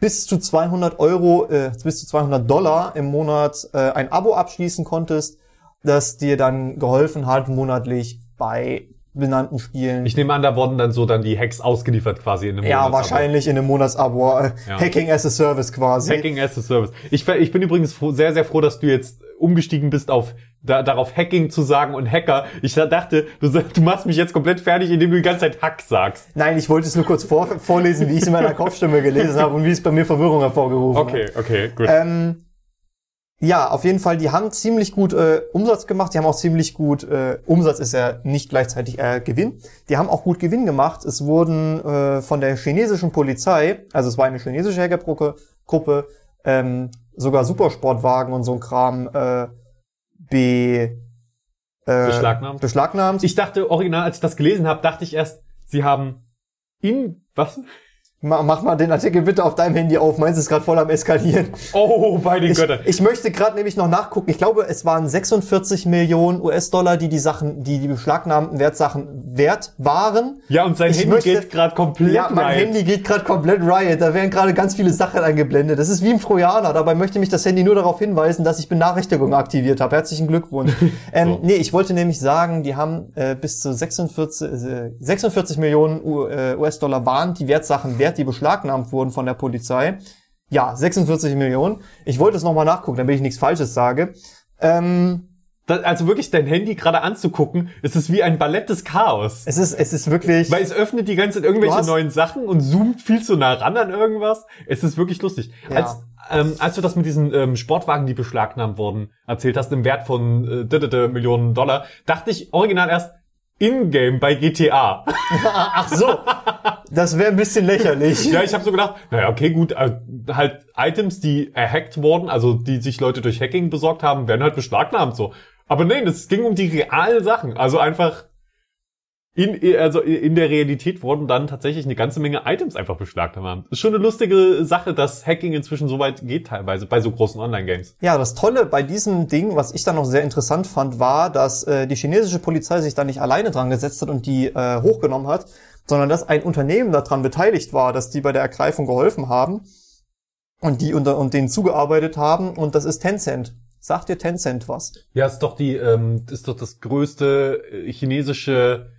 S2: bis zu 200 Euro, äh, bis zu 200 Dollar im Monat äh, ein Abo abschließen konntest, das dir dann geholfen hat, monatlich bei benannten Spielen.
S3: Ich nehme an, da wurden dann so dann die Hacks ausgeliefert quasi in einem
S2: ja,
S3: Monatsabo.
S2: wahrscheinlich in einem Monatsabo.
S3: Ja. <laughs>
S2: Hacking as a Service quasi.
S3: Hacking as a Service. Ich, ich bin übrigens froh, sehr, sehr froh, dass du jetzt umgestiegen bist auf da, darauf Hacking zu sagen und Hacker. Ich dachte, du, du machst mich jetzt komplett fertig, indem du die ganze Zeit Hack sagst.
S2: Nein, ich wollte es nur kurz vor, vorlesen, wie ich es in meiner Kopfstimme gelesen habe und wie es bei mir Verwirrung hervorgerufen hat.
S3: Okay, okay, gut.
S2: Ähm, ja, auf jeden Fall, die haben ziemlich gut äh, Umsatz gemacht, die haben auch ziemlich gut, äh, Umsatz ist ja nicht gleichzeitig äh, Gewinn, die haben auch gut Gewinn gemacht. Es wurden äh, von der chinesischen Polizei, also es war eine chinesische Hackergruppe, Gruppe, ähm, sogar Supersportwagen und so ein Kram äh, be, äh,
S3: Beschlagnahmt?
S2: beschlagnahmt.
S3: Ich dachte, original, als ich das gelesen habe, dachte ich erst, sie haben in, was?
S2: Ma- Mach mal den Artikel bitte auf deinem Handy auf, meins ist gerade voll am eskalieren.
S3: Oh, bei den
S2: Ich,
S3: Göttern.
S2: ich möchte gerade nämlich noch nachgucken. Ich glaube, es waren 46 Millionen US-Dollar, die die Sachen, die die beschlagnahmten Wertsachen wert waren.
S3: Ja, und sein
S2: ich
S3: Handy
S2: möchte-
S3: geht gerade komplett
S2: Ja, mein. Handy geht gerade komplett riot. Da werden gerade ganz viele Sachen eingeblendet. Das ist wie im Trojaner. Dabei möchte mich das Handy nur darauf hinweisen, dass ich Benachrichtigungen aktiviert habe. Herzlichen Glückwunsch. <laughs> ähm,
S3: So.
S2: Nee, ich wollte nämlich sagen, die haben äh, bis zu 46, äh, 46 Millionen äh, US-Dollar waren die Wertsachen wert, die beschlagnahmt wurden von der Polizei. Ja, 46 Millionen. Ich wollte es nochmal nachgucken, damit ich nichts Falsches sage. Ähm,
S3: Da, also wirklich dein Handy gerade anzugucken, es ist wie ein Ballett des Chaos.
S2: es ist, es ist wirklich.
S3: Weil es öffnet die ganze Zeit irgendwelche
S2: hast-
S3: neuen Sachen und zoomt viel zu nah ran an irgendwas. Es ist wirklich lustig.
S2: Ja.
S3: Als, ähm, als du das mit diesen ähm, Sportwagen, die beschlagnahmt wurden, erzählt hast, im Wert von äh, Millionen Dollar, dachte ich original erst in-game bei GTA. <laughs>
S2: Ach so, das wäre ein bisschen lächerlich.
S3: ja, ich habe so gedacht, naja, okay, gut, äh, halt Items, die erhackt wurden, also die sich Leute durch Hacking besorgt haben, werden halt beschlagnahmt so. Aber nein, es ging um die realen Sachen. Also einfach in, also in der Realität wurden dann tatsächlich eine ganze Menge Items einfach beschlagnahmt. Ist schon eine lustige Sache, dass Hacking inzwischen so weit geht teilweise bei so großen Online-Games.
S2: Ja, das Tolle bei diesem Ding, was ich dann noch sehr interessant fand, war, dass äh, die chinesische Polizei sich da nicht alleine dran gesetzt hat und die äh, hochgenommen hat, sondern dass ein Unternehmen daran beteiligt war, dass die bei der Ergreifung geholfen haben und die unter und denen zugearbeitet haben und das ist Tencent. Sagt dir Tencent was?
S3: Ja, ist doch die, ähm, ist doch das größte äh, chinesische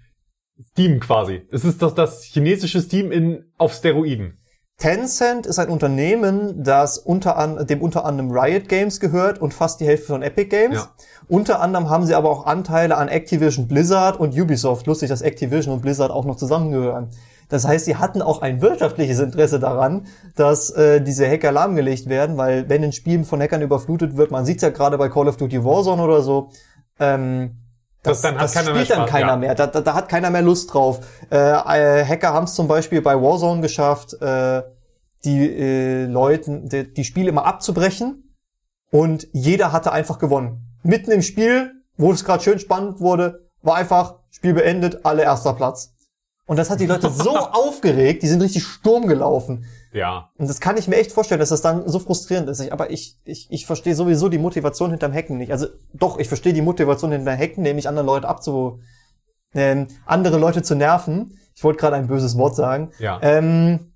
S3: Steam quasi. Es ist doch das chinesische Steam in auf Steroiden.
S2: Tencent ist ein Unternehmen, das unter an, dem unter anderem Riot Games gehört und fast die Hälfte von Epic Games.
S3: Ja.
S2: Unter anderem haben sie aber auch Anteile an Activision Blizzard und Ubisoft. Lustig, dass Activision und Blizzard auch noch zusammengehören. Das heißt, sie hatten auch ein wirtschaftliches Interesse daran, dass äh, diese Hacker lahmgelegt werden, weil wenn ein Spiel von Hackern überflutet wird, man sieht's ja gerade bei Call of Duty Warzone oder so, ähm, das,
S3: Das dann
S2: das spielt dann
S3: Spaß,
S2: keiner
S3: ja.
S2: mehr. Da, da, da hat keiner mehr Lust drauf. Äh, äh, Hacker haben es zum Beispiel bei Warzone geschafft, äh, die äh, Leuten die, die Spiele immer abzubrechen und jeder hatte einfach gewonnen. Mitten im Spiel, wo es gerade schön spannend wurde, war einfach Spiel beendet, alle erster Platz. Und das hat die Leute so <laughs> aufgeregt, die sind richtig Sturm gelaufen.
S3: Ja.
S2: Und das kann ich mir echt vorstellen, dass das dann so frustrierend ist. Ich, aber ich, ich, ich verstehe sowieso die Motivation hinterm Hacken nicht. Also doch, ich verstehe die Motivation hinterm Hacken, nämlich andere Leute abzu, ähm, andere Leute zu nerven. Ich wollte gerade ein böses Wort sagen.
S3: Ja.
S2: Ähm,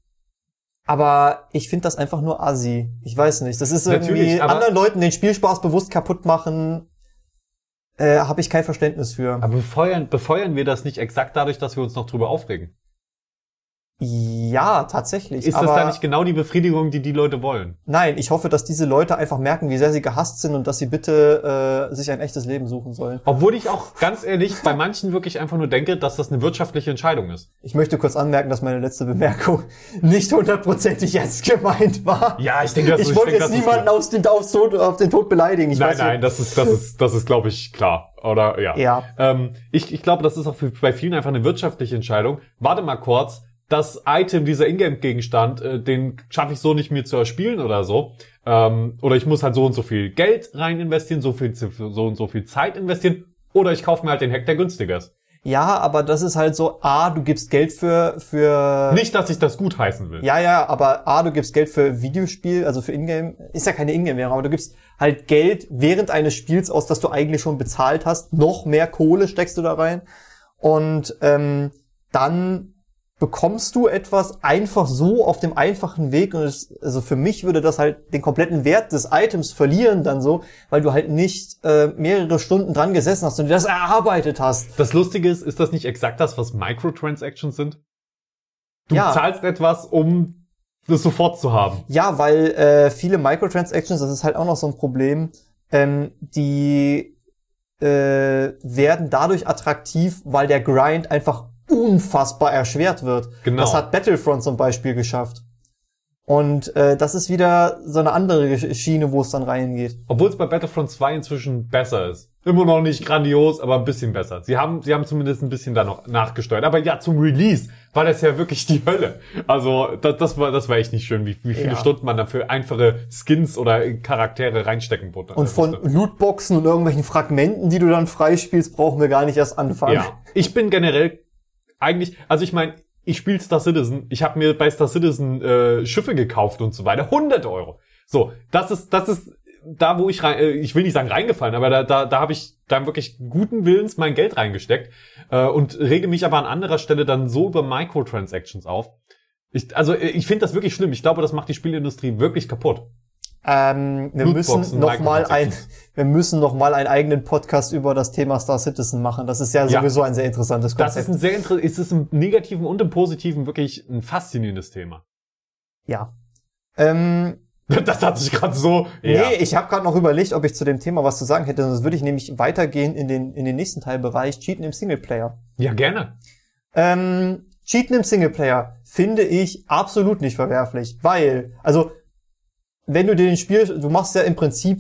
S2: aber ich finde das einfach nur assi. Ich weiß nicht. Das ist irgendwie anderen Leuten den Spielspaß bewusst kaputt machen. Äh, Habe ich kein Verständnis für.
S3: Aber befeuern, befeuern wir das nicht exakt dadurch, dass wir uns noch drüber aufregen?
S2: Ja, tatsächlich.
S3: Ist
S2: aber
S3: das da nicht genau die Befriedigung, die die Leute wollen?
S2: Nein, ich hoffe, dass diese Leute einfach merken, wie sehr sie gehasst sind und dass sie bitte äh, sich ein echtes Leben suchen sollen.
S3: Obwohl ich auch ganz ehrlich bei manchen wirklich einfach nur denke, dass das eine wirtschaftliche Entscheidung ist.
S2: Ich möchte kurz anmerken, dass meine letzte Bemerkung <laughs> nicht hundertprozentig ernst gemeint war.
S3: Ja, ich denke, das
S2: ich wollte jetzt niemanden aufs, den, aufs Tod, auf den Tod beleidigen. Ich
S3: Nein,
S2: nicht-
S3: nein, das ist, das ist, das ist, glaube ich, klar. Oder ja.
S2: Ja.
S3: Ähm, ich, ich glaube, das ist auch für, bei vielen einfach eine wirtschaftliche Entscheidung. Warte mal kurz, das Item, dieser Ingame-Gegenstand, äh, den schaffe ich so nicht mir zu erspielen oder so. Ähm, oder ich muss halt so und so viel Geld rein investieren, so viel so und so viel Zeit investieren. Oder ich kaufe mir halt den Hack, der günstiger ist.
S2: Ja, aber das ist halt so, A, du gibst Geld für, für,
S3: Nicht, dass ich das gut heißen will.
S2: ja, ja, aber A, du gibst Geld für Videospiel, also für Ingame, ist ja keine Ingame-Währung, aber du gibst halt Geld während eines Spiels aus, das du eigentlich schon bezahlt hast, noch mehr Kohle steckst du da rein und ähm, dann bekommst du etwas einfach so auf dem einfachen Weg und es, also für mich würde das halt den kompletten Wert des Items verlieren dann so, weil du halt nicht äh, mehrere Stunden dran gesessen hast und das erarbeitet hast.
S3: Das Lustige ist, ist das nicht exakt das, was Microtransactions sind? Du
S2: Ja.
S3: zahlst etwas, um das sofort zu haben.
S2: Ja, weil äh, viele Microtransactions, das ist halt auch noch so ein Problem, ähm, die äh, werden dadurch attraktiv, weil der Grind einfach unfassbar erschwert wird.
S3: Genau.
S2: Das hat Battlefront zum Beispiel geschafft. Und äh, das ist wieder so eine andere Schiene, wo es dann reingeht.
S3: Obwohl es bei Battlefront 2 inzwischen besser ist. Immer noch nicht grandios, aber ein bisschen besser. Sie haben, sie haben zumindest ein bisschen da noch nachgesteuert. Aber ja, zum Release war das ja wirklich die Hölle. Also, das, das war, das war echt nicht schön, wie, wie viele
S2: Ja.
S3: Stunden man dafür einfache Skins oder Charaktere reinstecken wurde.
S2: Und von Lootboxen und irgendwelchen Fragmenten, die du dann freispielst, brauchen wir gar nicht erst anfangen.
S3: Ja. Ich bin generell eigentlich, also ich meine, ich spiele Star Citizen. Ich habe mir bei Star Citizen äh, Schiffe gekauft und so weiter. 100 Euro. So, das ist, das ist da, wo ich rein, äh, ich will nicht sagen reingefallen, aber da, da, da habe ich dann wirklich guten Willens mein Geld reingesteckt äh, und rege mich aber an anderer Stelle dann so über Microtransactions auf. Ich, also äh, ich finde das wirklich schlimm. Ich glaube, das macht die Spielindustrie wirklich kaputt.
S2: Ähm, wir müssen noch mal ein, wir müssen noch mal einen eigenen Podcast über das Thema Star Citizen machen. Das ist ja,
S3: Ja.
S2: sowieso ein sehr interessantes
S3: Das
S2: Konzept.
S3: ist ein sehr inter ist es im Negativen und im Positiven wirklich ein faszinierendes Thema.
S2: ja. Ähm, <laughs>
S3: Das hat sich gerade so.
S2: Nee, ich habe gerade noch überlegt, ob ich zu dem Thema was zu sagen hätte. Sonst würde ich nämlich weitergehen in den, in den nächsten Teilbereich, Cheaten im Singleplayer.
S3: ja, gerne.
S2: Ähm, Cheaten im Singleplayer finde ich absolut nicht verwerflich, weil, also, wenn du dir den Spiel, du machst ja im Prinzip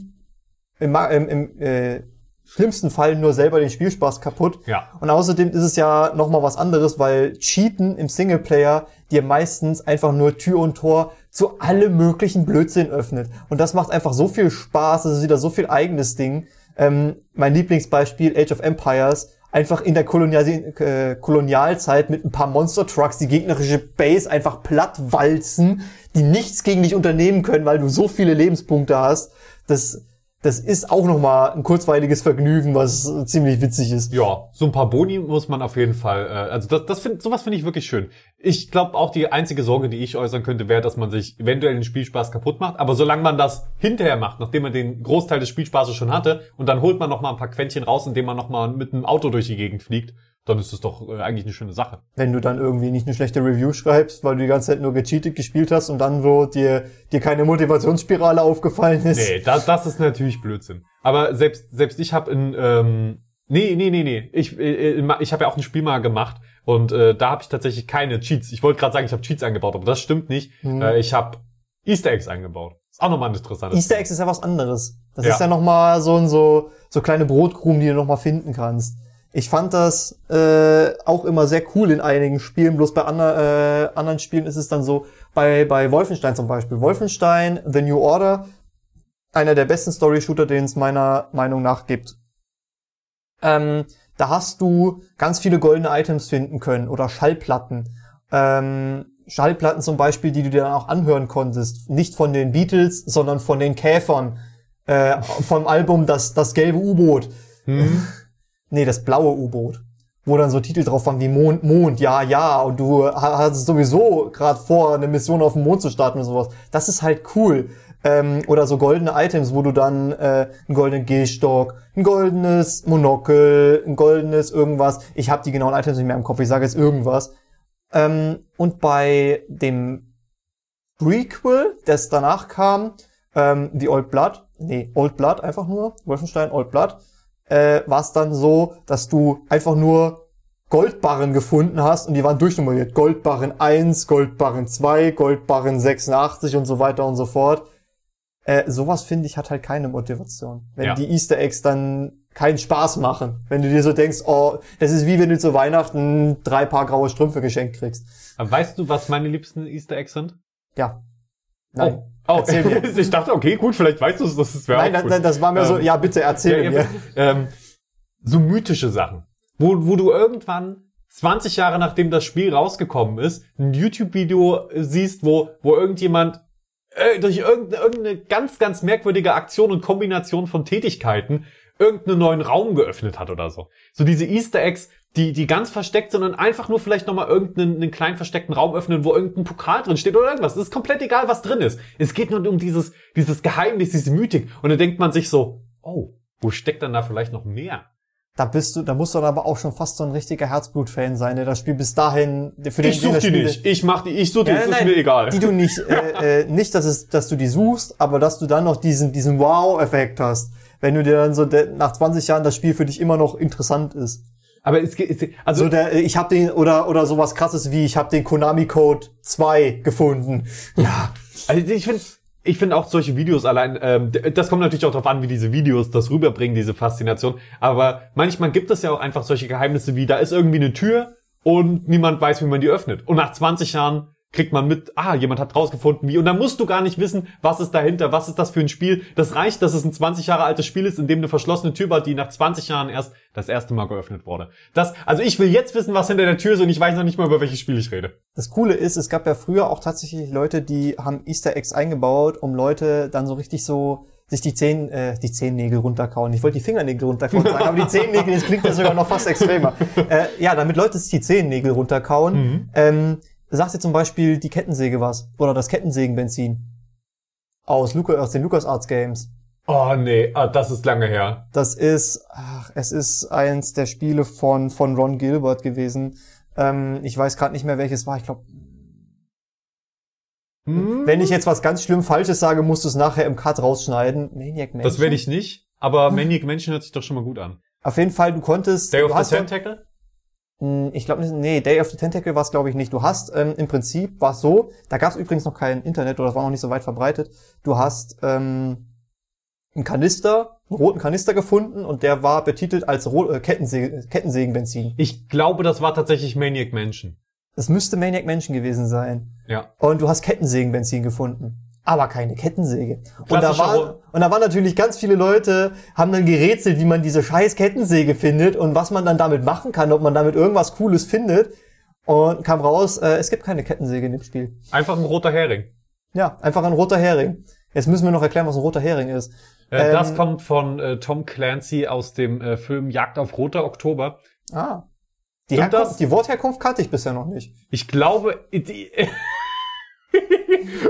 S2: im, im, im äh, schlimmsten Fall nur selber den Spielspaß kaputt.
S3: Ja.
S2: Und außerdem ist es ja noch mal was anderes, weil Cheaten im Singleplayer dir meistens einfach nur Tür und Tor zu allem möglichen Blödsinn öffnet. Und das macht einfach so viel Spaß, das ist wieder so viel eigenes Ding. Ähm, mein Lieblingsbeispiel, Age of Empires, einfach in der Kolonial äh, Kolonialzeit mit ein paar Monster Trucks die gegnerische Base einfach platt walzen, die nichts gegen dich unternehmen können, weil du so viele Lebenspunkte hast. Das, das ist auch noch mal ein kurzweiliges Vergnügen, was ziemlich witzig ist.
S3: Ja, so ein paar Boni muss man auf jeden Fall. Äh, also das, das find, sowas finde ich wirklich schön. Ich glaube auch die einzige Sorge, die ich äußern könnte, wäre, dass man sich eventuell den Spielspaß kaputt macht. Aber solange man das hinterher macht, nachdem man den Großteil des Spielspaßes schon hatte, und dann holt man noch mal ein paar Quäntchen raus, indem man noch mal mit einem Auto durch die Gegend fliegt, dann ist es doch äh, eigentlich eine schöne Sache.
S2: wenn du dann irgendwie nicht eine schlechte Review schreibst, weil du die ganze Zeit nur gecheatet gespielt hast und dann so dir, dir keine Motivationsspirale aufgefallen ist.
S3: Nee, das, das ist natürlich Blödsinn. Aber selbst selbst ich habe in ähm, nee nee nee nee ich äh, äh, ich habe ja auch ein Spiel mal gemacht und äh, da habe ich tatsächlich keine Cheats. Ich wollte gerade sagen, ich habe Cheats eingebaut, aber das stimmt nicht. Äh, ich habe Easter Eggs eingebaut. Ist auch nochmal ein interessantes.
S2: Easter Eggs ist ja was anderes. Das
S3: Ja.
S2: ist ja nochmal so ein so, so kleine Brotkrumen, die du nochmal finden kannst. Ich fand das äh, auch immer sehr cool in einigen Spielen, bloß bei ander, äh, anderen Spielen ist es dann so, bei, bei Wolfenstein zum Beispiel. Wolfenstein, The New Order, einer der besten Story-Shooter, den es meiner Meinung nach gibt. Ähm, da hast du ganz viele goldene Items finden können oder Schallplatten. Ähm, Schallplatten zum Beispiel, die du dir dann auch anhören konntest. Nicht von den Beatles, sondern von den Käfern. Äh, vom Album Das, das gelbe U-Boot. <laughs> Nee, das blaue U-Boot. Wo dann so Titel drauf waren wie Mond, Mond, ja, ja. Und du ha- hast sowieso gerade vor, eine Mission auf dem Mond zu starten und sowas. Das ist halt cool. Ähm, oder so goldene Items, wo du dann äh, einen goldenen Gehstock, ein goldenes Monokel, ein goldenes irgendwas. Ich habe die genauen Items nicht mehr im Kopf, ich sage jetzt irgendwas. Ähm, und bei dem Prequel, das danach kam, ähm, The Old Blood, nee, Old Blood einfach nur, Wolfenstein Old Blood, äh, war es dann so, dass du einfach nur Goldbarren gefunden hast und die waren durchnummeriert. Goldbarren 1, Goldbarren 2, Goldbarren 86 und so weiter und so fort. Äh, sowas finde ich hat halt keine Motivation. Wenn
S3: Ja.
S2: die Easter Eggs dann keinen Spaß machen. Wenn du dir so denkst, oh, das ist wie wenn du zu Weihnachten drei Paar graue Strümpfe geschenkt kriegst.
S3: Aber weißt du, was meine liebsten Easter Eggs sind?
S2: Ja. Nein.
S3: Oh, oh. <laughs> Ich dachte, okay, gut, vielleicht weißt du es, das wäre
S2: Nein,
S3: auch
S2: das,
S3: cool.
S2: das, war mir so,
S3: Ähm,
S2: ja, bitte erzähl
S3: Ja,
S2: mir.
S3: ähm, so mythische Sachen, wo, wo du irgendwann 20 Jahre nachdem das Spiel rausgekommen ist, ein YouTube-Video siehst, wo, wo irgendjemand äh, durch irgendeine, irgendeine ganz, ganz merkwürdige Aktion und Kombination von Tätigkeiten irgendeinen neuen Raum geöffnet hat oder so. So diese Easter Eggs, die, die ganz versteckt sind und einfach nur vielleicht nochmal irgendeinen einen kleinen versteckten Raum öffnen, wo irgendein Pokal drin steht oder irgendwas. Es ist komplett egal, was drin ist. Es geht nur um dieses, dieses Geheimnis, diese Mythik. Und dann denkt man sich so, oh, wo steckt dann da vielleicht noch mehr?
S2: Da bist du, da musst du dann aber auch schon fast so ein richtiger Herzblut-Fan sein, der das Spiel bis dahin für den
S3: Ich suche
S2: das
S3: die
S2: Spiel-
S3: nicht. Ich mach die, ich suche die,
S2: Ja,
S3: das ist
S2: nein,
S3: mir egal.
S2: Die du nicht, äh, äh, <laughs> nicht, dass es, dass du die suchst, aber dass du dann noch diesen, diesen Wow-Effekt hast, wenn du dir dann so nach 20 Jahren das Spiel für dich immer noch interessant ist.
S3: Aber es geht, also
S2: So der, ich habe den oder oder sowas krasses wie ich habe den Konami Code 2 gefunden. Ja,
S3: Also ich finde ich finde auch solche Videos allein, ähm, das kommt natürlich auch darauf an, wie diese Videos das rüberbringen, diese Faszination. Aber manchmal gibt es ja auch einfach solche Geheimnisse wie, da ist irgendwie eine Tür und niemand weiß, wie man die öffnet. Und nach 20 Jahren kriegt man mit, ah, jemand hat rausgefunden, wie. Und dann musst du gar nicht wissen, was ist dahinter, was ist das für ein Spiel. Das reicht, dass es ein 20 Jahre altes Spiel ist, in dem eine verschlossene Tür war, die nach 20 Jahren erst das erste Mal geöffnet wurde. Das, also ich will jetzt wissen, was hinter der Tür ist und ich weiß noch nicht mal, über welches Spiel ich rede.
S2: das Coole ist, es gab ja früher auch tatsächlich Leute, die haben Easter Eggs eingebaut, um Leute dann so richtig so sich die Zehen, äh, die Zehennägel runterkauen. Ich wollte die Fingernägel runterkauen sagen, aber die <laughs> Zehennägel, das klingt ja sogar noch fast extremer. Äh, ja, damit Leute sich die Zehennägel runterkauen. Ähm, sagt dir zum Beispiel die Kettensäge was? Oder das Kettensägenbenzin. Aus, Luca, aus den LucasArts Games.
S3: Oh nee, ah, das ist lange her.
S2: Das ist, ach, es ist eins der Spiele von, von Ron Gilbert gewesen. Ähm, ich weiß gerade nicht mehr, welches war. Ich glaube,
S3: Hm?
S2: wenn ich jetzt was ganz schlimm Falsches sage, musst du es nachher im Cut rausschneiden. Maniac Mansion.
S3: Das werde ich nicht, aber Maniac Mansion hört sich doch schon mal gut an.
S2: Auf jeden Fall, du konntest.
S3: Day of
S2: du
S3: the Tentacle?
S2: Hm, Ich glaube nicht, nee, Day of the Tentacle war es glaube ich nicht. Du hast ähm, im Prinzip war es so, da gab es übrigens noch kein Internet oder das war noch nicht so weit verbreitet. Du hast ähm, einen Kanister, einen roten Kanister gefunden und der war betitelt als Ro äh, Kettensäge, Kettensägenbenzin.
S3: Ich glaube, das war tatsächlich Maniac Mansion.
S2: Das müsste Maniac Mansion gewesen sein.
S3: Ja.
S2: Und du hast Kettensägenbenzin gefunden. Aber keine Kettensäge. Und da, war, und da waren natürlich ganz viele Leute, haben dann gerätselt, wie man diese scheiß Kettensäge findet und was man dann damit machen kann, ob man damit irgendwas Cooles findet. Und kam raus, äh, es gibt keine Kettensäge in dem Spiel.
S3: Einfach ein roter Hering.
S2: Ja, einfach ein roter Hering. Jetzt müssen wir noch erklären, was ein roter Hering ist.
S3: Äh,
S2: Ähm,
S3: das kommt von äh, Tom Clancy aus dem äh, Film Jagd auf Roter Oktober.
S2: Ah. Die, Herkunft,
S3: das?
S2: die Wortherkunft kannte ich bisher noch nicht.
S3: Ich glaube, die, <laughs>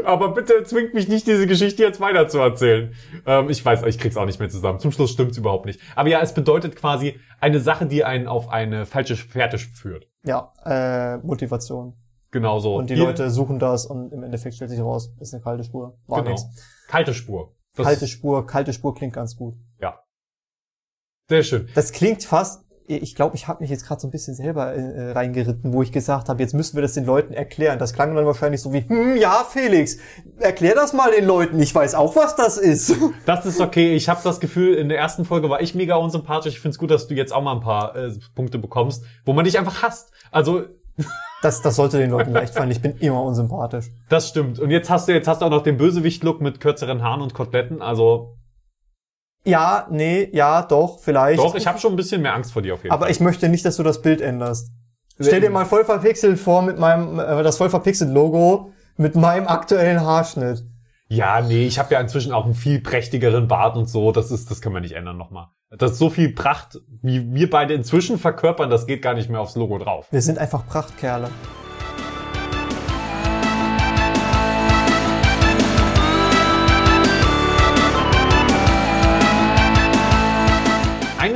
S3: aber bitte zwingt mich nicht, diese Geschichte jetzt weiter zu erzählen. Ähm, ich weiß, ich krieg's auch nicht mehr zusammen. Zum Schluss stimmt's überhaupt nicht. Aber ja, es bedeutet quasi eine Sache, die einen auf eine falsche Fährte führt.
S2: Ja, äh, Motivation.
S3: Genau so.
S2: Und die
S3: Hier-
S2: Leute suchen das und im Endeffekt stellt sich raus, ist eine kalte Spur. War
S3: genau.
S2: nix.
S3: Kalte Spur. Das
S2: Kalte Spur, kalte Spur klingt ganz gut.
S3: Ja. Sehr schön.
S2: Das klingt fast, ich glaube, ich habe mich jetzt gerade so ein bisschen selber äh, reingeritten, wo ich gesagt habe, jetzt müssen wir das den Leuten erklären. Das klang dann wahrscheinlich so wie, hm, ja, Felix, erklär das mal den Leuten. Ich weiß auch, was das ist. <laughs>
S3: Das ist okay. Ich habe das Gefühl, in der ersten Folge war ich mega unsympathisch. Ich find's gut, dass du jetzt auch mal ein paar äh, Punkte bekommst, wo man dich einfach hasst. Also, <laughs>
S2: Das, das sollte den Leuten leicht fallen. Ich bin immer unsympathisch.
S3: das stimmt. Und jetzt hast du jetzt hast du auch noch den Bösewicht-Look mit kürzeren Haaren und Koteletten. Also,
S2: Ja, nee, ja, doch, vielleicht.
S3: doch, ich habe schon ein bisschen mehr Angst vor dir auf jeden
S2: Aber
S3: Fall.
S2: ich möchte nicht, dass du das Bild änderst. Stell dir mal voll verpixelt vor mit meinem, äh, das voll verpixelt Logo mit meinem aktuellen Haarschnitt.
S3: Ja, nee, ich habe ja inzwischen auch einen viel prächtigeren Bart und so. Das ist, das können wir nicht ändern nochmal. Das ist so viel Pracht, wie wir beide inzwischen verkörpern, das geht gar nicht mehr aufs Logo drauf.
S2: Wir sind einfach Prachtkerle.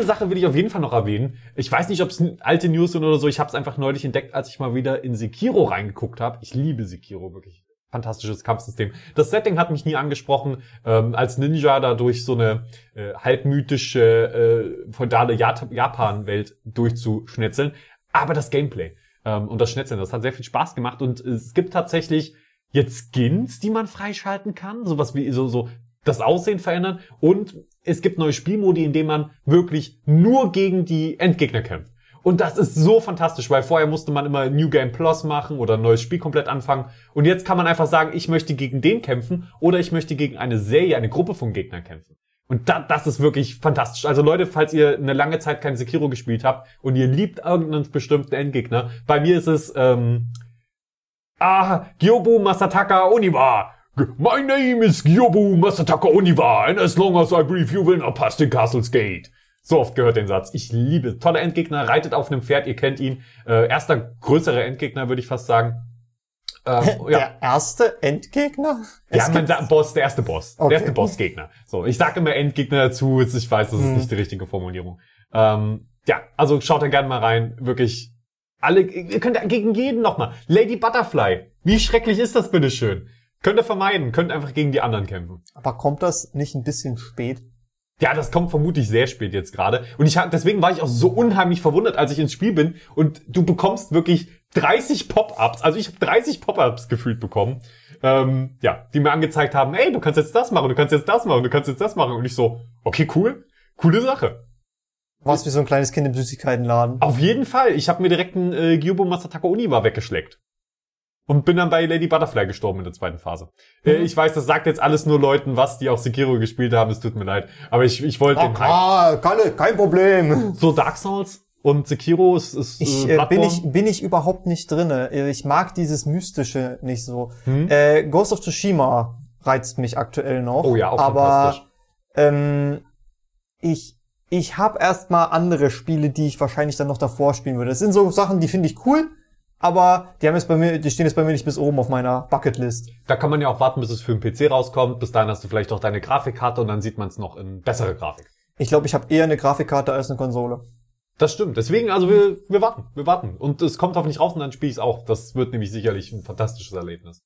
S3: Sache will ich auf jeden Fall noch erwähnen. Ich weiß nicht, ob es alte News sind oder so. Ich habe es einfach neulich entdeckt, als ich mal wieder in Sekiro reingeguckt habe. Ich liebe Sekiro wirklich. Fantastisches Kampfsystem. Das Setting hat mich nie angesprochen. Ähm, als Ninja da durch so eine äh, halbmythische, äh, feudale Japan-Welt durchzuschnetzeln. Aber das Gameplay ähm, und das Schnetzeln, das hat sehr viel Spaß gemacht. Und es gibt tatsächlich jetzt Skins, die man freischalten kann. Sowas wie so, so das Aussehen verändern. Und es gibt neue Spielmodi, in denen man wirklich nur gegen die Endgegner kämpft. Und das ist so fantastisch, weil vorher musste man immer New Game Plus machen oder ein neues Spiel komplett anfangen. Und jetzt kann man einfach sagen, ich möchte gegen den kämpfen oder ich möchte gegen eine Serie, eine Gruppe von Gegnern kämpfen. Und da, das ist wirklich fantastisch. Also Leute, falls ihr eine lange Zeit kein Sekiro gespielt habt und ihr liebt irgendeinen bestimmten Endgegner, bei mir ist es ähm, Ah, Gyobu Masataka Oniwa. My name is Gyobu Masataka Oniwa, and as long as I breathe, you will not pass the castle's gate. so oft gehört den Satz. Ich liebe tolle Endgegner, reitet auf einem Pferd, ihr kennt ihn. Äh, erster größerer Endgegner, würde ich fast sagen. Ähm, ja.
S2: Der erste Endgegner? Es
S3: Ja, man sagt Boss, der erste Boss.
S2: Okay.
S3: Der erste Bossgegner. So, ich sage immer Endgegner dazu, ich weiß, das ist
S2: Hm.
S3: nicht die richtige Formulierung. Ähm, ja, also schaut da gerne mal rein. Wirklich, alle, ihr könnt gegen jeden nochmal. Lady Butterfly. Wie schrecklich ist das bitteschön? Könnt ihr vermeiden, könnt einfach gegen die anderen kämpfen.
S2: Aber kommt das nicht ein bisschen spät?
S3: Ja, das kommt vermutlich sehr spät jetzt gerade. Und ich hab, deswegen war ich auch so unheimlich verwundert, als ich ins Spiel bin und du bekommst wirklich 30 Pop-ups. Also ich habe 30 Pop-ups gefühlt bekommen, ähm, ja, die mir angezeigt haben, ey, du kannst jetzt das machen, du kannst jetzt das machen, du kannst jetzt das machen. Und ich so, okay, cool, coole Sache.
S2: Was wie so ein kleines Kind im Süßigkeitenladen.
S3: Auf jeden Fall. Ich habe mir direkt einen äh, Gyubo Masataka Oniwa weggeschleckt. Und bin dann bei Lady Butterfly gestorben in der zweiten Phase. Äh, ich weiß, das sagt jetzt alles nur Leuten was, die auch Sekiro gespielt haben. Es tut mir leid. Aber ich, ich wollte.
S2: Ah, kein, kein Problem.
S3: So Dark Souls und Sekiro ist, ist
S2: Ich,
S3: äh,
S2: äh, bin ich bin ich überhaupt nicht drinne. Äh, Ich mag dieses mystische nicht so.
S3: Hm?
S2: Äh, Ghost of Tsushima reizt mich aktuell noch.
S3: Oh ja, auch
S2: aber
S3: fantastisch.
S2: ähm, ich ich habe erstmal andere Spiele, die ich wahrscheinlich dann noch davor spielen würde. Das sind so Sachen, die finde ich cool, aber die haben jetzt bei mir, die stehen jetzt bei mir nicht bis oben auf meiner Bucketlist.
S3: Da kann man ja auch warten, bis es für den PC rauskommt. Bis dahin hast du vielleicht auch deine Grafikkarte und dann sieht man es noch in bessere Grafik.
S2: Ich glaube, ich habe eher eine Grafikkarte als eine Konsole.
S3: Das stimmt. Deswegen, also wir, wir warten, wir warten. Und es kommt hoffentlich raus und dann spiele ich es auch. Das wird nämlich sicherlich ein fantastisches Erlebnis.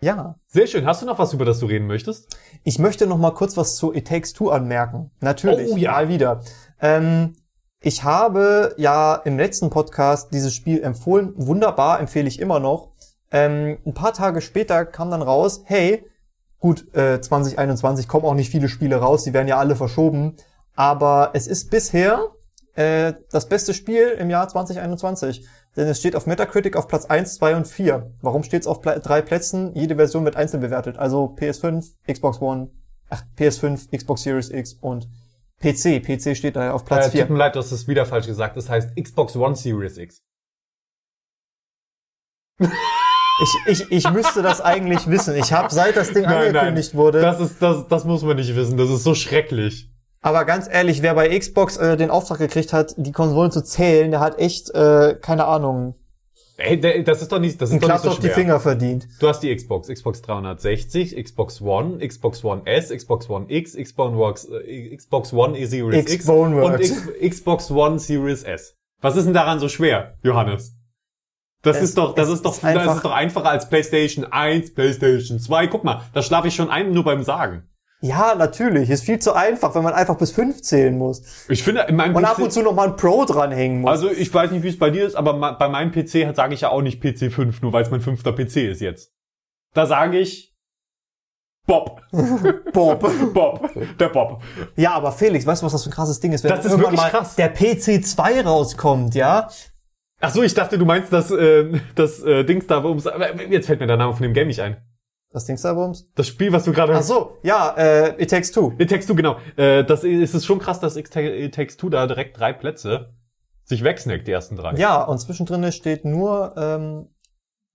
S2: Ja.
S3: Sehr schön. Hast du noch was, über das du reden möchtest?
S2: Ich möchte noch mal kurz was zu It Takes Two anmerken. Natürlich,
S3: Oh ja.
S2: mal wieder. Ähm, ich habe ja im letzten Podcast dieses Spiel empfohlen. Wunderbar, empfehle ich immer noch. Ähm, ein paar Tage später kam dann raus, hey, gut, äh, 2021 kommen auch nicht viele Spiele raus, die werden ja alle verschoben. Aber es ist bisher äh, das beste Spiel im Jahr 2021. Denn es steht auf Metacritic auf Platz 1, 2 und 4. Warum steht es auf Pla drei Plätzen? Jede Version wird einzeln bewertet. Also PS5, Xbox One, ach, PS5, Xbox Series X und PC. PC steht da auf Platz
S3: äh,
S2: 4.
S3: tut mir leid, du hast es wieder falsch gesagt. Das heißt Xbox One Series X.
S2: Ich, ich, ich müsste das eigentlich wissen. Ich habe seit das Ding angekündigt wurde.
S3: Das ist, das, das muss man nicht wissen. Das ist so schrecklich.
S2: Aber ganz ehrlich, wer bei Xbox äh, den Auftrag gekriegt hat, die Konsolen zu zählen, der hat echt, äh, keine Ahnung,
S3: Ey, der- das ist doch nicht, das ist doch nicht so
S2: auf die
S3: schwer.
S2: Finger verdient.
S3: Du hast die Xbox, Xbox 360, Xbox One, Xbox One S, Xbox One X, Xbox One, äh, Xbox One E Series X
S2: Xbone
S3: und. X, Xbox One Series S. Was ist denn daran so schwer, Johannes? Das
S2: Es-
S3: ist doch, das ist doch,
S2: ist
S3: das ist doch einfacher als PlayStation 1, PlayStation 2. Guck mal, da schlafe ich schon ein nur beim Sagen.
S2: Ja, natürlich. Ist viel zu einfach, wenn man einfach bis fünf zählen muss.
S3: Ich finde, in meinem
S2: Und ab und zu noch mal ein Pro dranhängen muss.
S3: also ich weiß nicht, wie es bei dir ist, aber bei meinem PC sage ich ja auch nicht PC 5, nur weil es mein fünfter PC ist jetzt. Da sage ich Bob. <laughs>
S2: Bob. <laughs>
S3: Bob. Der Bob.
S2: Ja, aber Felix, weißt du, was das für ein krasses Ding ist? Wenn
S3: Das ist
S2: irgendwann
S3: wirklich
S2: mal
S3: krass.
S2: der PC2 rauskommt, ja?
S3: Ach so, ich dachte, du meinst das, äh, das äh, Dings da, worum jetzt fällt mir der Name von dem Game nicht ein.
S2: Das Ding da Bums?
S3: Das Spiel, was du gerade
S2: Ach so, ja, äh, It Takes Two.
S3: It Takes Two, genau. Äh, das ist, ist schon krass, dass It Takes Two da direkt drei Plätze sich wegsnackt, die ersten drei.
S2: Ja, und zwischendrin steht nur ähm,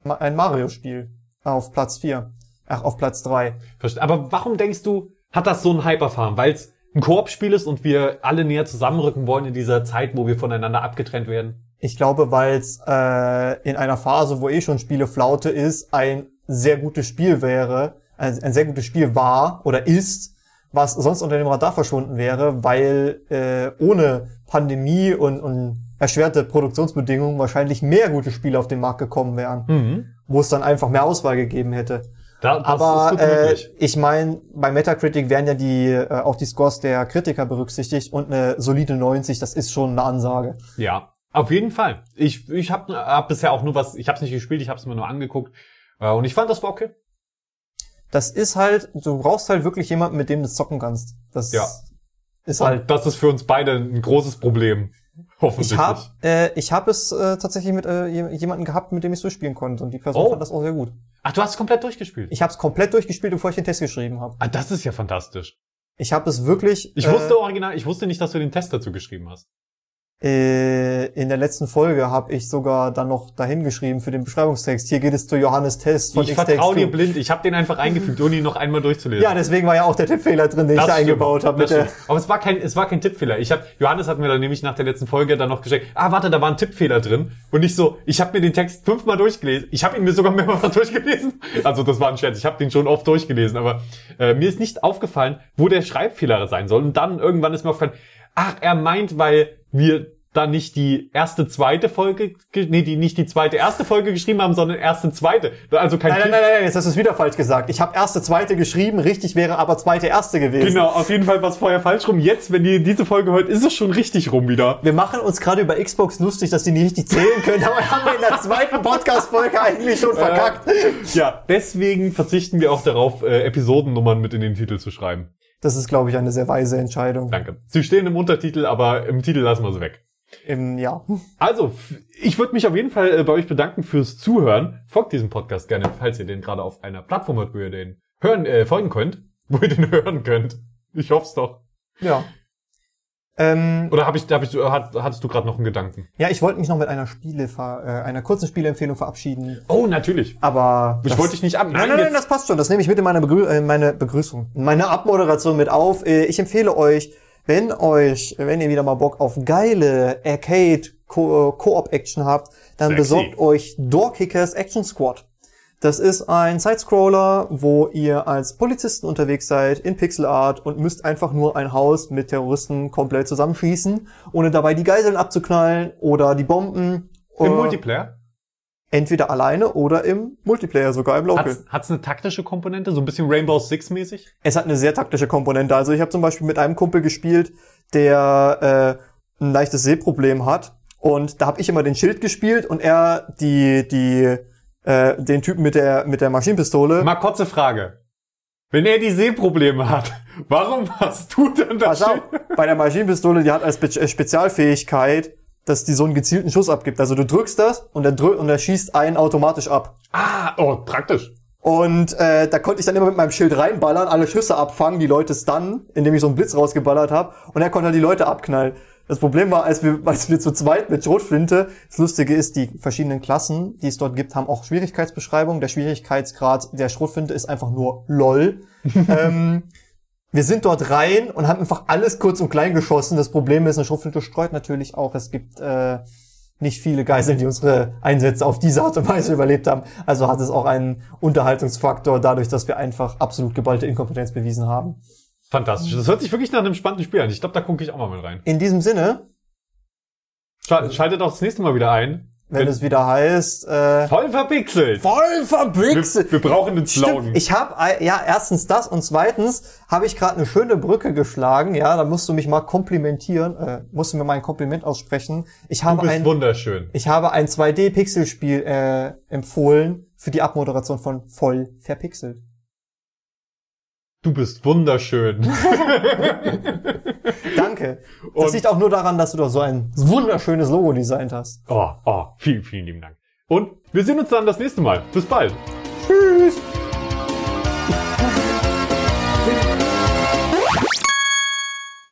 S2: ein Mario-Spiel auf Platz 4. Ach, auf Platz 3.
S3: Verste- Aber warum denkst du, hat das so einen Hype erfahren? Weil es ein Koop-Spiel ist und wir alle näher zusammenrücken wollen in dieser Zeit, wo wir voneinander abgetrennt werden?
S2: Ich glaube, weil es äh, in einer Phase, wo eh schon Spieleflaute ist, ein sehr gutes Spiel wäre, ein, ein sehr gutes Spiel war oder ist, was sonst unter dem Radar verschwunden wäre, weil äh, ohne Pandemie und, und erschwerte Produktionsbedingungen wahrscheinlich mehr gute Spiele auf den Markt gekommen wären,
S3: Mhm.
S2: wo es dann einfach mehr Auswahl gegeben hätte.
S3: Da,
S2: Aber äh, ich meine, bei Metacritic werden ja die äh, auch die Scores der Kritiker berücksichtigt und eine solide 90, das ist schon eine Ansage.
S3: Ja, auf jeden Fall. Ich, ich habe hab bisher auch nur was, ich habe es nicht gespielt, ich habe es mir nur angeguckt. Äh, und ich fand, das war okay.
S2: Das ist halt, du brauchst halt wirklich jemanden, mit dem du zocken kannst. Das
S3: Ja.
S2: ist halt.
S3: Und das ist für uns beide ein großes Problem. Hoffentlich.
S2: Ich habe äh, ich hab es äh, tatsächlich mit äh, je- jemanden gehabt, mit dem ich durchspielen konnte und die Person
S3: Oh.
S2: fand das auch sehr gut.
S3: Ach, du hast es komplett durchgespielt.
S2: Ich habe es komplett durchgespielt, bevor ich den Test geschrieben habe.
S3: ah, das ist ja fantastisch.
S2: Ich habe es wirklich.
S3: Ich
S2: äh,
S3: wusste original, ich wusste nicht, dass du den Test dazu geschrieben hast.
S2: Äh, in der letzten Folge habe ich sogar dann noch dahin geschrieben für den Beschreibungstext. Hier geht es zu Johannes Test von
S3: Ich vertraue dir blind. Ich habe den einfach eingefügt, ohne ihn noch einmal durchzulesen.
S2: Ja, deswegen war ja auch der Tippfehler drin, den ich da eingebaut habe.
S3: das. Aber es war kein, es war kein Tippfehler. Ich hab, Johannes hat mir dann nämlich nach der letzten Folge dann noch geschickt, ah, warte, da war ein Tippfehler drin. Und ich so, ich habe mir den Text fünfmal durchgelesen. Ich habe ihn mir sogar mehrmals <laughs> durchgelesen. Also das war ein Scherz. Ich habe den schon oft durchgelesen. Aber äh, mir ist nicht aufgefallen, wo der Schreibfehler sein soll. Und dann irgendwann ist mir aufgefallen, ach, er meint, weil wir da nicht die erste, zweite Folge, ge- nee, die nicht die zweite, erste Folge geschrieben haben, sondern erste, zweite. Also kein
S2: Nein, nein,
S3: Kind-
S2: nein, nein, jetzt hast du es wieder falsch gesagt. Ich habe erste, zweite geschrieben, richtig wäre aber zweite, erste gewesen.
S3: Genau, auf jeden Fall war es vorher falsch rum. Jetzt, wenn ihr diese Folge hört, ist es schon richtig rum wieder.
S2: Wir machen uns gerade über Xbox lustig, dass die nicht richtig zählen können, aber haben wir in der zweiten Podcast-Folge eigentlich schon verkackt.
S3: Ja, deswegen verzichten wir auch darauf, äh, Episodennummern mit in den Titel zu schreiben.
S2: Das ist, glaube ich, eine sehr weise Entscheidung.
S3: Danke. Sie stehen im Untertitel, aber im Titel lassen wir sie weg.
S2: Im, ja. <laughs>
S3: Also, ich würde mich auf jeden Fall äh, bei euch bedanken fürs Zuhören. Folgt diesem Podcast gerne, falls ihr den gerade auf einer Plattform hört, wo ihr den hören, äh, folgen könnt. <laughs> Wo ihr den hören könnt. Ich hoff's doch.
S2: Ja. Ähm,
S3: Oder hab ich, hab ich, hat, hattest du gerade noch einen Gedanken?
S2: ja, ich wollte mich noch mit einer Spiele, äh, einer kurzen Spieleempfehlung verabschieden,
S3: Oh, natürlich.
S2: aber
S3: Ich
S2: das-
S3: wollte dich nicht ab.
S2: Nein, nein, nein,
S3: jetzt-
S2: das passt schon. Das nehme ich mit in meine, Begrü äh, meine Begrüßung, in meine Abmoderation mit auf. Äh, Ich empfehle euch, wenn euch, wenn ihr wieder mal Bock auf geile Arcade Co- Co-op-Action habt, dann
S3: Sexy.
S2: besorgt euch Doorkickers Action Squad. Das ist ein Sidescroller, wo ihr als Polizisten unterwegs seid in Pixelart und müsst einfach nur ein Haus mit Terroristen komplett zusammenschießen, ohne dabei die Geiseln abzuknallen oder die Bomben.
S3: Im
S2: Äh,
S3: Multiplayer?
S2: Entweder alleine oder im Multiplayer, sogar im Local.
S3: Hat's, hat's eine taktische Komponente? So ein bisschen Rainbow Six mäßig?
S2: Es hat eine sehr taktische Komponente. Also ich habe zum Beispiel mit einem Kumpel gespielt, der äh, ein leichtes Sehproblem hat. Und da habe ich immer den Schild gespielt und er die, die, äh, den Typen mit der, mit der Maschinenpistole.
S3: Mal kurze Frage. Wenn er die Sehprobleme hat, <laughs> warum hast du denn das
S2: Pass auf, bei der Maschinenpistole, die hat als äh, Spezialfähigkeit, dass die so einen gezielten Schuss abgibt. Also du drückst das und er drückt und er schießt einen automatisch ab.
S3: Ah, oh, praktisch.
S2: Und äh, da konnte ich dann immer mit meinem Schild reinballern, alle Schüsse abfangen, die Leute stunnen, indem ich so einen Blitz rausgeballert habe. Und er konnte halt die Leute abknallen. Das Problem war, als wir, als wir zu zweit mit Schrotflinte, das Lustige ist, die verschiedenen Klassen, die es dort gibt, haben auch Schwierigkeitsbeschreibungen. Der Schwierigkeitsgrad der Schrotflinte ist einfach nur LOL. <laughs> ähm, wir sind dort rein und haben einfach alles kurz und klein geschossen. Das Problem ist, eine Schrotflinte streut natürlich auch. Es gibt äh, nicht viele Geiseln, die unsere Einsätze auf diese Art und Weise überlebt haben. Also hat es auch einen Unterhaltungsfaktor dadurch, dass wir einfach absolut geballte Inkompetenz bewiesen haben.
S3: Fantastisch. Das hört sich wirklich nach einem spannenden Spiel an. Ich glaube, da gucke ich auch mal mit rein.
S2: In diesem Sinne,
S3: Schal- Schaltet auch das nächste Mal wieder ein.
S2: wenn es wieder heißt, äh,
S3: Voll verpixelt.
S2: voll
S3: Wir,
S2: verpixelt.
S3: wir brauchen den Slogan.
S2: Ich habe ja erstens das und zweitens habe ich gerade eine schöne Brücke geschlagen. Ja, da musst du mich mal komplimentieren, äh, musst du mir mal ein Kompliment aussprechen. Ich
S3: du
S2: habe
S3: bist
S2: ein
S3: wunderschön.
S2: ich habe ein 2D-Pixelspiel äh, empfohlen für die Abmoderation von voll verpixelt.
S3: Du bist wunderschön. <laughs>
S2: Danke.
S3: Und-
S2: das liegt auch nur daran, dass du doch so ein wunderschönes Logo designt hast.
S3: Oh, oh, vielen, vielen lieben Dank. Und wir sehen uns dann das nächste Mal. Bis bald.
S2: Tschüss.